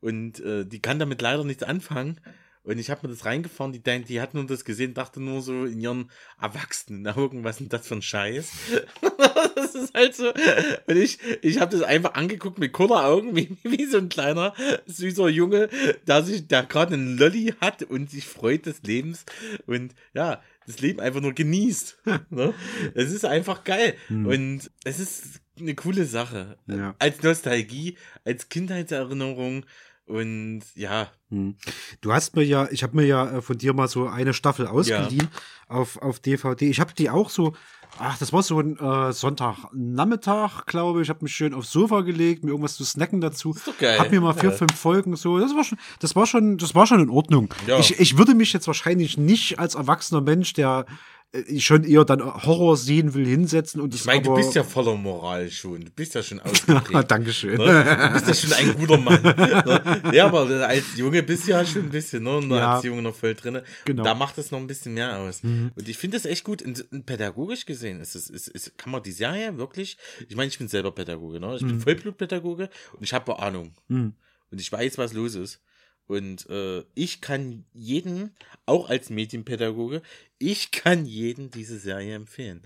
und äh, die kann damit leider nichts anfangen. Und ich habe mir das reingefahren, die, die hat nur das gesehen, dachte nur so in ihren erwachsenen Augen, was ist denn das für ein Scheiß? das ist halt so. Und ich, ich habe das einfach angeguckt mit Augen, wie, wie so ein kleiner, süßer Junge, der sich, der gerade einen Lolli hat und sich freut des Lebens und ja, das Leben einfach nur genießt. ne? Es ist einfach geil. Hm. Und es ist eine coole Sache. Ja. Als Nostalgie, als Kindheitserinnerung und ja. Hm. Du hast mir ja, ich habe mir ja äh, von dir mal so eine Staffel ausgeliehen auf, auf DVD. Ich habe die auch so, ach, das war so ein äh, Sonntagnachmittag, glaube ich. Ich habe mich schön aufs Sofa gelegt, mir irgendwas zu snacken dazu. doch geil. Hab mir mal vier, Ja. fünf Folgen so. Das war schon, das war schon, das war schon in Ordnung. Ja. Ich, ich würde mich jetzt wahrscheinlich nicht als erwachsener Mensch, der schon eher dann Horror sehen will, hinsetzen und das Ich meine, du bist ja voller Moral schon. Du bist ja schon ausgeprägt. Dankeschön. Ne? Du bist ja schon ein guter Mann. Ne? Ja, aber als Junge bist du ja schon ein bisschen, ne? Und da Ja. als Junge noch voll drin. Genau. Da macht es noch ein bisschen mehr aus. Mhm. Und ich finde das echt gut. In, in pädagogisch gesehen ist es, ist, ist, kann man die Serie wirklich, ich meine, ich bin selber Pädagoge, ne? Ich bin Mhm. Vollblutpädagoge und ich habe Ahnung. Mhm. Und ich weiß, was los ist. Und äh, ich kann jeden, auch als Medienpädagoge, ich kann jeden diese Serie empfehlen.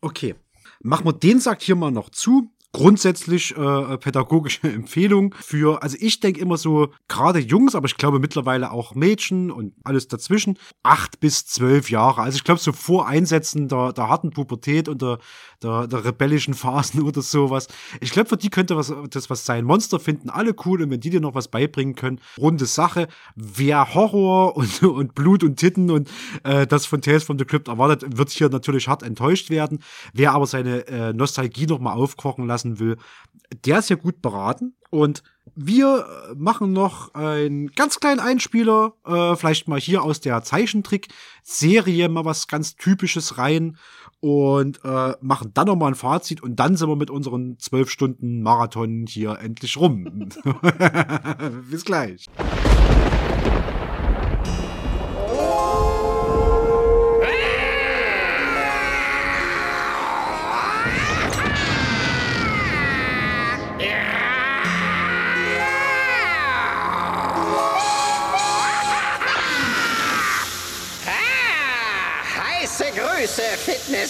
Okay. Machen wir den Sack hier mal noch zu. Grundsätzlich äh, pädagogische Empfehlung für, also ich denke immer so, gerade Jungs, aber ich glaube mittlerweile auch Mädchen und alles dazwischen, acht bis zwölf Jahre. Also ich glaube so vor Einsätzen der, der harten Pubertät und der, der, der rebellischen Phasen oder sowas. Ich glaube, für die könnte was, das was sein. Monster finden alle cool und wenn die dir noch was beibringen können, runde Sache. Wer Horror und, und Blut und Titten und äh, das von Tales from the Crypt erwartet, wird hier natürlich hart enttäuscht werden. Wer aber seine äh, Nostalgie noch mal aufkochen lassen will, der ist ja gut beraten. Und wir äh, machen noch einen ganz kleinen Einspieler, äh, vielleicht mal hier aus der Zeichentrick-Serie mal was ganz Typisches rein und äh, machen dann noch mal ein Fazit und dann sind wir mit unseren zwölf Stunden Marathon hier endlich rum. Bis gleich.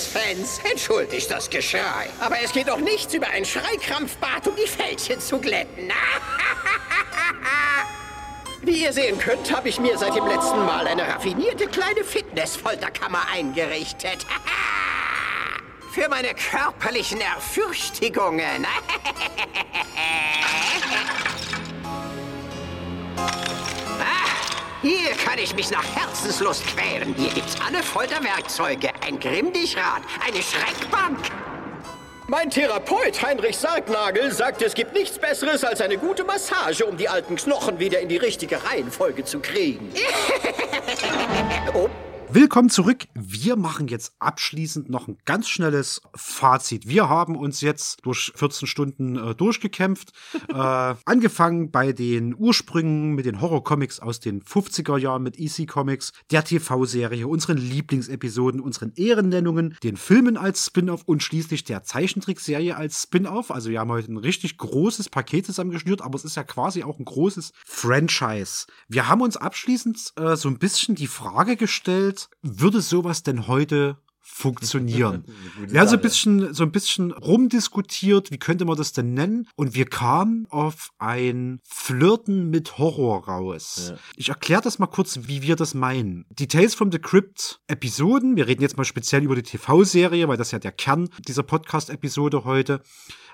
Fitnessfans. Entschuldigt das Geschrei. Aber es geht doch nichts über ein Schreikrampfbad, um die Fältchen zu glätten. Wie ihr sehen könnt, habe ich mir seit dem letzten Mal eine raffinierte kleine Fitnessfolterkammer eingerichtet. Für meine körperlichen Erfürchtigungen. Ah, Hier kann ich mich nach Herzenslust quälen. Hier gibt's alle Folterwerkzeuge, ein Grimmdichrad, eine Schreckbank. Mein Therapeut Heinrich Sargnagel sagt, es gibt nichts Besseres als eine gute Massage, um die alten Knochen wieder in die richtige Reihenfolge zu kriegen. oh. Willkommen zurück. Wir machen jetzt abschließend noch ein ganz schnelles Fazit. Wir haben uns jetzt durch 14 Stunden äh, durchgekämpft. äh, angefangen bei den Ursprüngen mit den Horrorcomics aus den 50er Jahren mit EC Comics, der TV-Serie, unseren Lieblingsepisoden, unseren Ehrennennungen, den Filmen als Spin-off und schließlich der Zeichentrickserie als Spin-off. Also wir haben heute ein richtig großes Paket zusammengeschnürt, aber es ist ja quasi auch ein großes Franchise. Wir haben uns abschließend äh, so ein bisschen die Frage gestellt, würde sowas denn heute funktionieren? Wir haben so ein bisschen, so ein bisschen rumdiskutiert, wie könnte man das denn nennen? Und wir kamen auf ein Flirten mit Horror raus. Ja. Ich erkläre das mal kurz, wie wir das meinen. Die Tales from the Crypt Episoden, wir reden jetzt mal speziell über die TV-Serie, weil das ja der Kern dieser Podcast-Episode heute,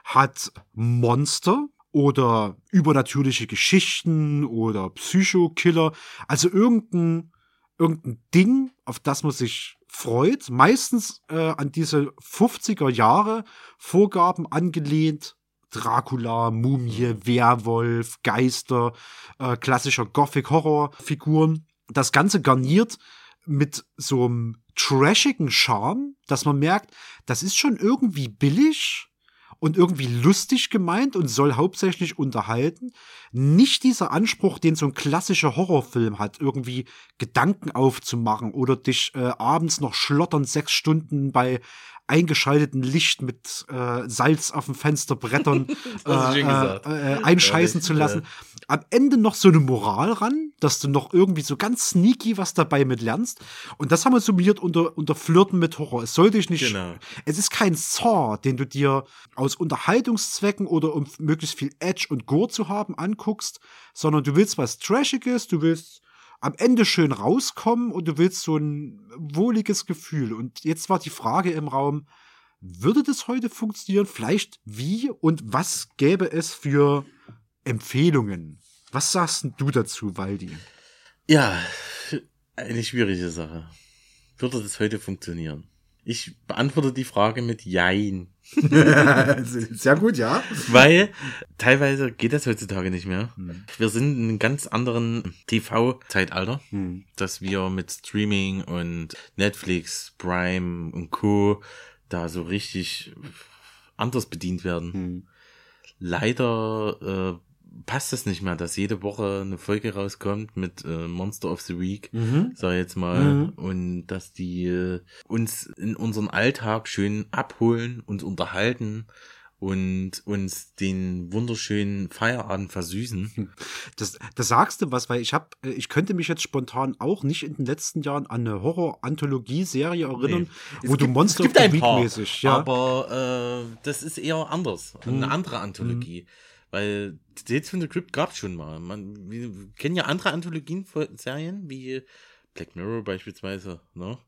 hat Monster oder übernatürliche Geschichten oder Psychokiller, also irgendein irgendein Ding, auf das man sich freut, meistens äh, an diese 50er Jahre Vorgaben angelehnt Dracula, Mumie, Werwolf, Geister, äh, klassischer Gothic-Horror-Figuren. Das Ganze garniert mit so einem trashigen Charme, dass man merkt, das ist schon irgendwie billig und irgendwie lustig gemeint und soll hauptsächlich unterhalten. Nicht dieser Anspruch, den so ein klassischer Horrorfilm hat, irgendwie Gedanken aufzumachen oder dich äh, abends noch schlottern sechs Stunden bei eingeschalteten Licht mit äh, Salz auf dem Fensterbrettern äh, äh, äh, einscheißen zu lassen. Am Ende noch so eine Moral ran, dass du noch irgendwie so ganz sneaky was dabei mit lernst. Und das haben wir summiert unter, unter Flirten mit Horror. Es sollte dich nicht. Genau. Es ist kein Saw, den du dir aus Unterhaltungszwecken oder um möglichst viel Edge und Gore zu haben anguckst, sondern du willst was Trashiges, du willst am Ende schön rauskommen und du willst so ein wohliges Gefühl. Und jetzt war die Frage im Raum, würde das heute funktionieren? Vielleicht wie und was gäbe es für Empfehlungen? Was sagst du dazu, Waldi? Ja, eine schwierige Sache. Würde das heute funktionieren? Ich beantworte die Frage mit Jein. Sehr gut, ja. Weil teilweise geht das heutzutage nicht mehr. Hm. Wir sind in einem ganz anderen TV-Zeitalter, hm. dass wir mit Streaming und Netflix, Prime und Co. da so richtig anders bedient werden. Hm. Leider äh, passt es nicht mehr, dass jede Woche eine Folge rauskommt mit äh, Monster of the Week, mhm. sag ich jetzt mal, mhm. und dass die äh, uns in unseren Alltag schön abholen und unterhalten und uns den wunderschönen Feierabend versüßen. Das, das sagst du was, weil ich habe, äh, ich könnte mich jetzt spontan auch nicht in den letzten Jahren an eine Horror-Anthologie-Serie erinnern, nee. wo du Monster of the Week mäßig, ja. Aber äh, das ist eher anders, eine mhm. andere Anthologie. Mhm. Weil Tales from the Crypt gab es schon mal. Man, wir kennen ja andere Anthologien-Serien, wie Black Mirror beispielsweise, ne?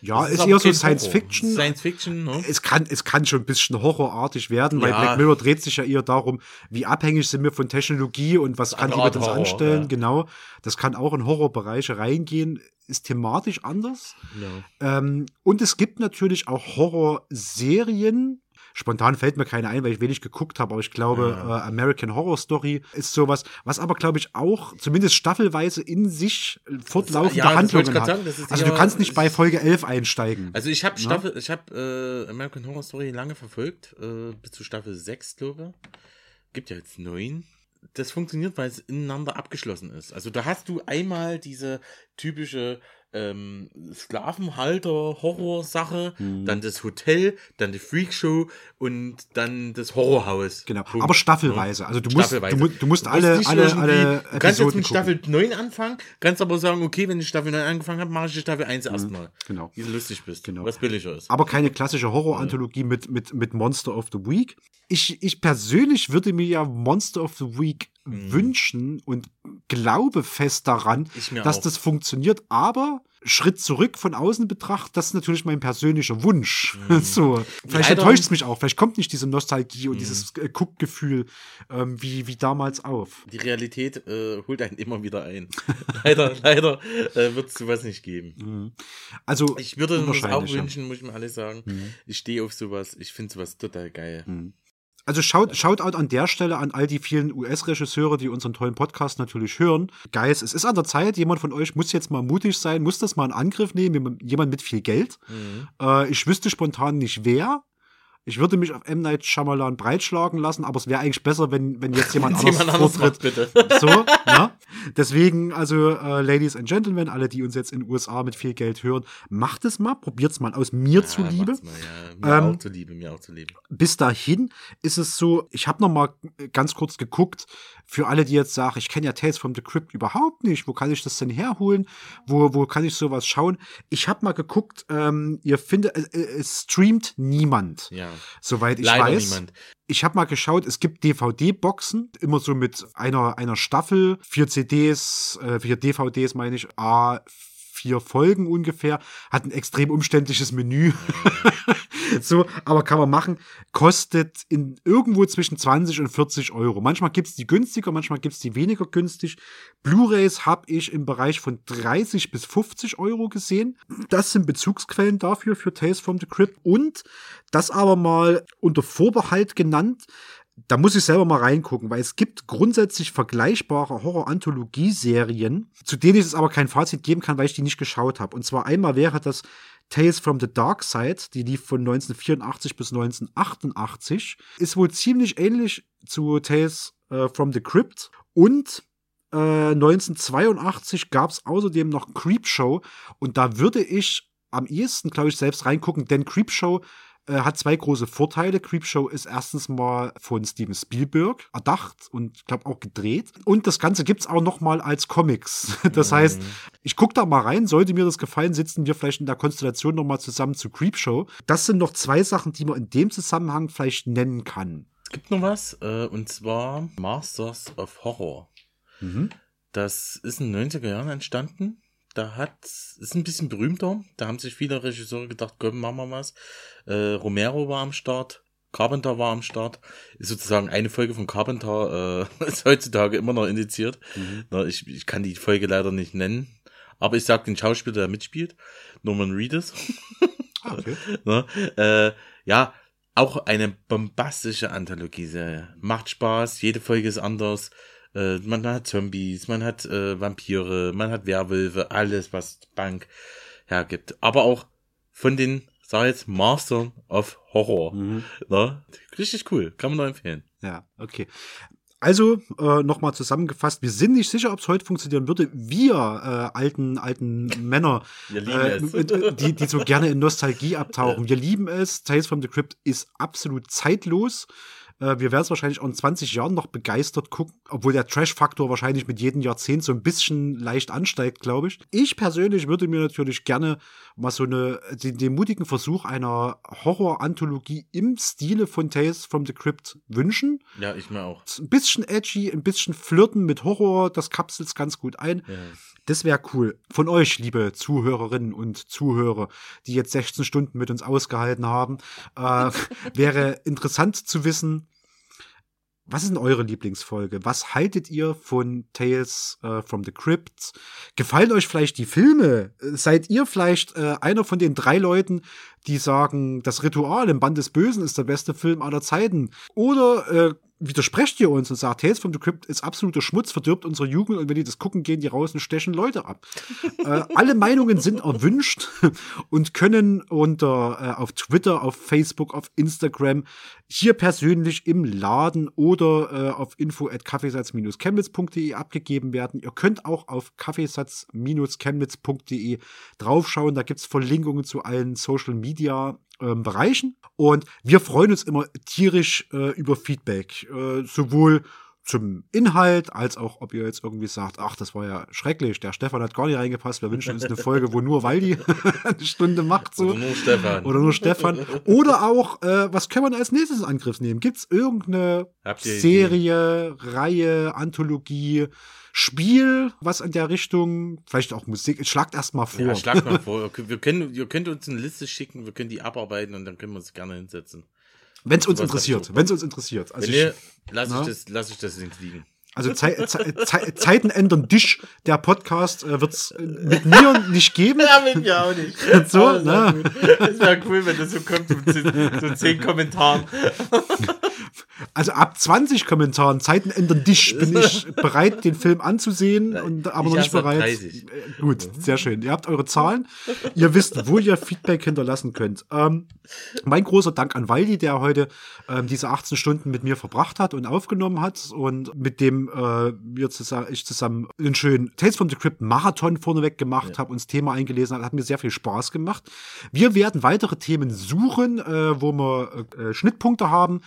Ja, ist, ist eher so Science Horror. Fiction. Science Fiction, ne? Es kann, es kann schon ein bisschen horrorartig werden, weil ja. Black Mirror dreht sich ja eher darum, wie abhängig sind wir von Technologie und was kann die mit uns Horror, anstellen. Ja. Genau. Das kann auch in Horrorbereiche reingehen, ist thematisch anders. Ja. Ähm, und es gibt natürlich auch Horrorserien, Spontan fällt mir keine ein, weil ich wenig geguckt habe, aber ich glaube, ja. äh, American Horror Story ist sowas, was aber, glaube ich, auch zumindest staffelweise in sich fortlaufende ja, Handlungen hat. Sagen, also du kannst nicht bei Folge 11 einsteigen. Also ich habe ne? Staffel, ich habe äh, American Horror Story lange verfolgt, äh, bis zu Staffel 6, glaube ich. Gibt ja jetzt neun das funktioniert, weil es ineinander abgeschlossen ist. Also da hast du einmal diese typische ähm, Sklavenhalter-Horror-Sache, hm. dann das Hotel, dann die Freakshow und dann das Horrorhaus. Genau, Punkt. aber staffelweise. Also du musst, du, du, musst alle, du alle, alle Du kannst jetzt mit Staffel 9 anfangen, kannst aber sagen, okay, wenn ich Staffel 9 angefangen habe, mache ich die Staffel 1 mhm, erstmal. Genau. Wie du lustig bist, genau. was billiger ist. Aber keine klassische Horror-Anthologie ja. mit, mit, mit Monster of the Week. Ich, ich persönlich würde mir ja Monster of the Week mhm. wünschen und glaube fest daran, dass auch. das funktioniert, aber Schritt zurück von außen betrachtet, das ist natürlich mein persönlicher Wunsch. Mhm. so, vielleicht Leider. enttäuscht es mich auch, vielleicht kommt nicht diese Nostalgie und mhm. dieses äh, Guckgefühl ähm, wie, wie damals auf. Die Realität äh, holt einen immer wieder ein. leider, leider äh, wird es sowas nicht geben. Mhm. Also ich würde mir das auch wünschen, muss ich mir alles sagen. Mhm. Ich stehe auf sowas, ich finde sowas total geil. Also schaut, schaut out an der Stelle an all die vielen US-Regisseure, die unseren tollen Podcast natürlich hören. Guys, es ist an der Zeit, jemand von euch muss jetzt mal mutig sein, muss das mal in Angriff nehmen, jemand mit viel Geld. Mhm. Äh, ich wüsste spontan nicht wer. Ich würde mich auf M. Night Shyamalan breitschlagen lassen, aber es wäre eigentlich besser, wenn, wenn jetzt jemand anders jemand vortritt. Bitte. So, ja. Deswegen, also, äh, Ladies and Gentlemen, alle, die uns jetzt in den USA mit viel Geld hören, macht es mal, probiert es mal aus mir ja, zuliebe. Mal, ja. Mir ähm, auch zuliebe, mir auch zuliebe. Bis dahin ist es so, ich habe noch mal ganz kurz geguckt, für alle, die jetzt sagen, ich kenne ja Tales from the Crypt überhaupt nicht, wo kann ich das denn herholen? Wo, wo kann ich sowas schauen? Ich habe mal geguckt, ähm, ihr findet, äh, es streamt niemand. Ja. Soweit ich Leider weiß. Niemand. Ich habe mal geschaut, es gibt DVD-Boxen, immer so mit einer, einer Staffel, vier CDs, äh, vier DVDs meine ich, A, vier Folgen ungefähr, hat ein extrem umständliches Menü. so, aber kann man machen. Kostet in irgendwo zwischen 20 und 40 Euro. Manchmal gibt's die günstiger, manchmal gibt's die weniger günstig. Blu-rays habe ich im Bereich von 30 bis 50 Euro gesehen. Das sind Bezugsquellen dafür, für Tales from the Crypt. Und das aber mal unter Vorbehalt genannt, da muss ich selber mal reingucken, weil es gibt grundsätzlich vergleichbare Horror-Anthologie-Serien, zu denen ich es aber kein Fazit geben kann, weil ich die nicht geschaut habe. Und zwar einmal wäre das Tales from the Dark Side, die lief von 1984 bis 1988, ist wohl ziemlich ähnlich zu Tales äh, from the Crypt und äh, 1982 gab es außerdem noch Creepshow und da würde ich am ehesten, glaube ich, selbst reingucken, denn Creepshow äh, hat zwei große Vorteile. Creepshow ist erstens mal von Steven Spielberg erdacht und glaube auch gedreht. Und das Ganze gibt's auch noch mal als Comics. Das mhm. heißt, ich gucke da mal rein. Sollte mir das gefallen, sitzen wir vielleicht in der Konstellation noch mal zusammen zu Creepshow. Das sind noch zwei Sachen, die man in dem Zusammenhang vielleicht nennen kann. Es gibt noch was, äh, und zwar Masters of Horror. Mhm. Das ist in den 90er Jahren entstanden da hat, ist ein bisschen berühmter. Da haben sich viele Regisseure gedacht, komm, machen wir was. Äh, Romero war am Start. Carpenter war am Start. Ist sozusagen eine Folge von Carpenter, äh, ist heutzutage immer noch indiziert. Mhm. Na, ich, ich kann die Folge leider nicht nennen. Aber ich sag den Schauspieler, der mitspielt. Norman Reedus. Ah, okay. Na, äh, ja, auch eine bombastische Anthologie-Serie. Macht Spaß, jede Folge ist anders. Äh, man hat Zombies, man hat äh, Vampire, man hat Werwölfe, alles, was Bank hergibt. Aber auch von den, sag jetzt, Mastern of Horror. Mhm. Na, richtig cool, kann man nur empfehlen. Ja, okay. Also, äh, nochmal zusammengefasst, wir sind nicht sicher, ob es heute funktionieren würde. Wir äh, alten, alten Männer, äh, die, die so gerne in Nostalgie abtauchen, wir lieben es. Tales from the Crypt ist absolut zeitlos. Äh, wir werden es wahrscheinlich auch in 20 Jahren noch begeistert gucken, obwohl der Trash-Faktor wahrscheinlich mit jedem Jahrzehnt so ein bisschen leicht ansteigt, glaube ich. Ich persönlich würde mir natürlich gerne mal so eine, den, den mutigen Versuch einer Horror-Anthologie im Stile von Tales from the Crypt wünschen. Ja, ich mir auch. Ein bisschen edgy, ein bisschen flirten mit Horror, das kapselt es ganz gut ein. Ja. Das wäre cool. Von euch, liebe Zuhörerinnen und Zuhörer, die jetzt 16 Stunden mit uns ausgehalten haben, äh, wäre interessant zu wissen, was ist denn eure Lieblingsfolge? Was haltet ihr von Tales äh, from the Crypt? Gefallen euch vielleicht die Filme? Seid ihr vielleicht äh, einer von den drei Leuten, die sagen, das Ritual im Band des Bösen ist der beste Film aller Zeiten? Oder äh, widersprecht ihr uns und sagt, Tales from the Crypt ist absoluter Schmutz, verdirbt unsere Jugend und wenn die das gucken, gehen die raus und stechen Leute ab. äh, alle Meinungen sind erwünscht und können unter äh, auf Twitter, auf Facebook, auf Instagram, hier persönlich im Laden oder äh, auf info at kaffeesatz-chemnitz.de abgegeben werden. Ihr könnt auch auf kaffeesatz-chemnitz.de draufschauen. Da gibt's Verlinkungen zu allen Social Media ähm, Bereichen. Und wir freuen uns immer tierisch äh, über Feedback, äh, sowohl zum Inhalt, als auch, ob ihr jetzt irgendwie sagt, ach, das war ja schrecklich, der Stefan hat gar nicht reingepasst, wir wünschen uns eine Folge, wo nur Waldi eine Stunde macht. So. Oder nur Stefan. Oder nur Stefan. Oder auch, äh, was können wir als nächstes in Angriff nehmen? Gibt's irgendeine Serie, Ideen? Reihe, Anthologie, Spiel, was in der Richtung, vielleicht auch Musik, schlagt erst mal vor. Ja, schlagt mal vor. Wir können, ihr könnt uns eine Liste schicken, wir können die abarbeiten und dann können wir uns gerne hinsetzen. Wenn es uns interessiert, wenn es uns interessiert. Also Wenn ich, lass, ich das, lass ich das liegen. Also Ze Ze Ze Zeiten ändern dich. Der Podcast äh, wird es mit mir nicht geben. Ja, mit mir auch nicht. so, ne? Das wäre cool, wenn das so kommt, so zehn Kommentaren. Also ab 20 Kommentaren, Zeiten ändern dich, bin ich bereit, den Film anzusehen, und, aber noch nicht bereit. 30. Äh, gut, sehr schön. Ihr habt eure Zahlen. Ihr wisst, wo ihr Feedback hinterlassen könnt. Ähm, mein großer Dank an Waldi, der heute ähm, diese 18 Stunden mit mir verbracht hat und aufgenommen hat und mit dem äh, wir zusammen, ich zusammen einen schönen Tales from the Crypt Marathon vorneweg gemacht ja. habe, uns Thema eingelesen hat, hat mir sehr viel Spaß gemacht. Wir werden weitere Themen suchen, äh, wo wir äh, Schnittpunkte haben,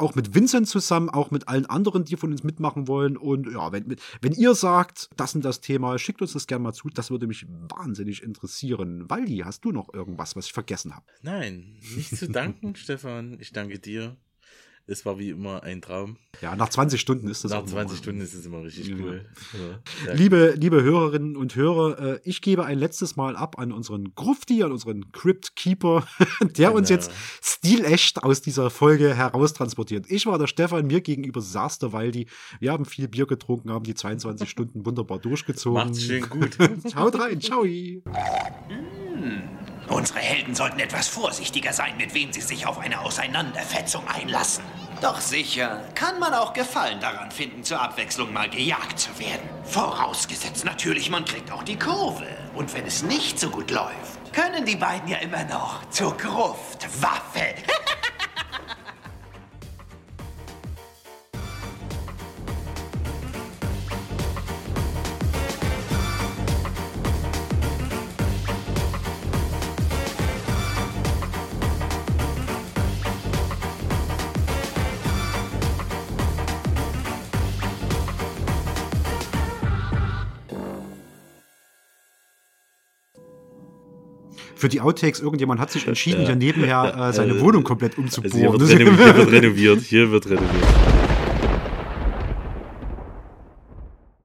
auch mit Vincent zusammen, auch mit allen anderen, die von uns mitmachen wollen. Und ja, wenn, wenn ihr sagt, das sind das Thema, schickt uns das gerne mal zu. Das würde mich wahnsinnig interessieren. Waldi, hast du noch irgendwas, was ich vergessen habe? Nein, nicht zu danken, Stefan. Ich danke dir. Es war wie immer ein Traum. Ja, nach 20 Stunden ist das Nach 20 Stunden ist es immer richtig ja. cool. Ja. Liebe, liebe Hörerinnen und Hörer, äh, ich gebe ein letztes Mal ab an unseren Grufti, an unseren Crypt Keeper, der genau. uns jetzt stilecht aus dieser Folge heraustransportiert. Ich war der Stefan, mir gegenüber saß der Waldi. Wir haben viel Bier getrunken, haben die 22 Stunden wunderbar durchgezogen. Macht's schön gut. Haut rein, ciao. Mm. Unsere Helden sollten etwas vorsichtiger sein, mit wem sie sich auf eine Auseinanderfetzung einlassen. Doch sicher kann man auch Gefallen daran finden, zur Abwechslung mal gejagt zu werden. Vorausgesetzt natürlich, man kriegt auch die Kurve. Und wenn es nicht so gut läuft, können die beiden ja immer noch zur Gruftwaffe. Für die Outtakes, irgendjemand hat sich entschieden, Ja. hier nebenher äh, seine Äh, Wohnung komplett Also umzubohren. hier hier wird renoviert. Hier wird renoviert.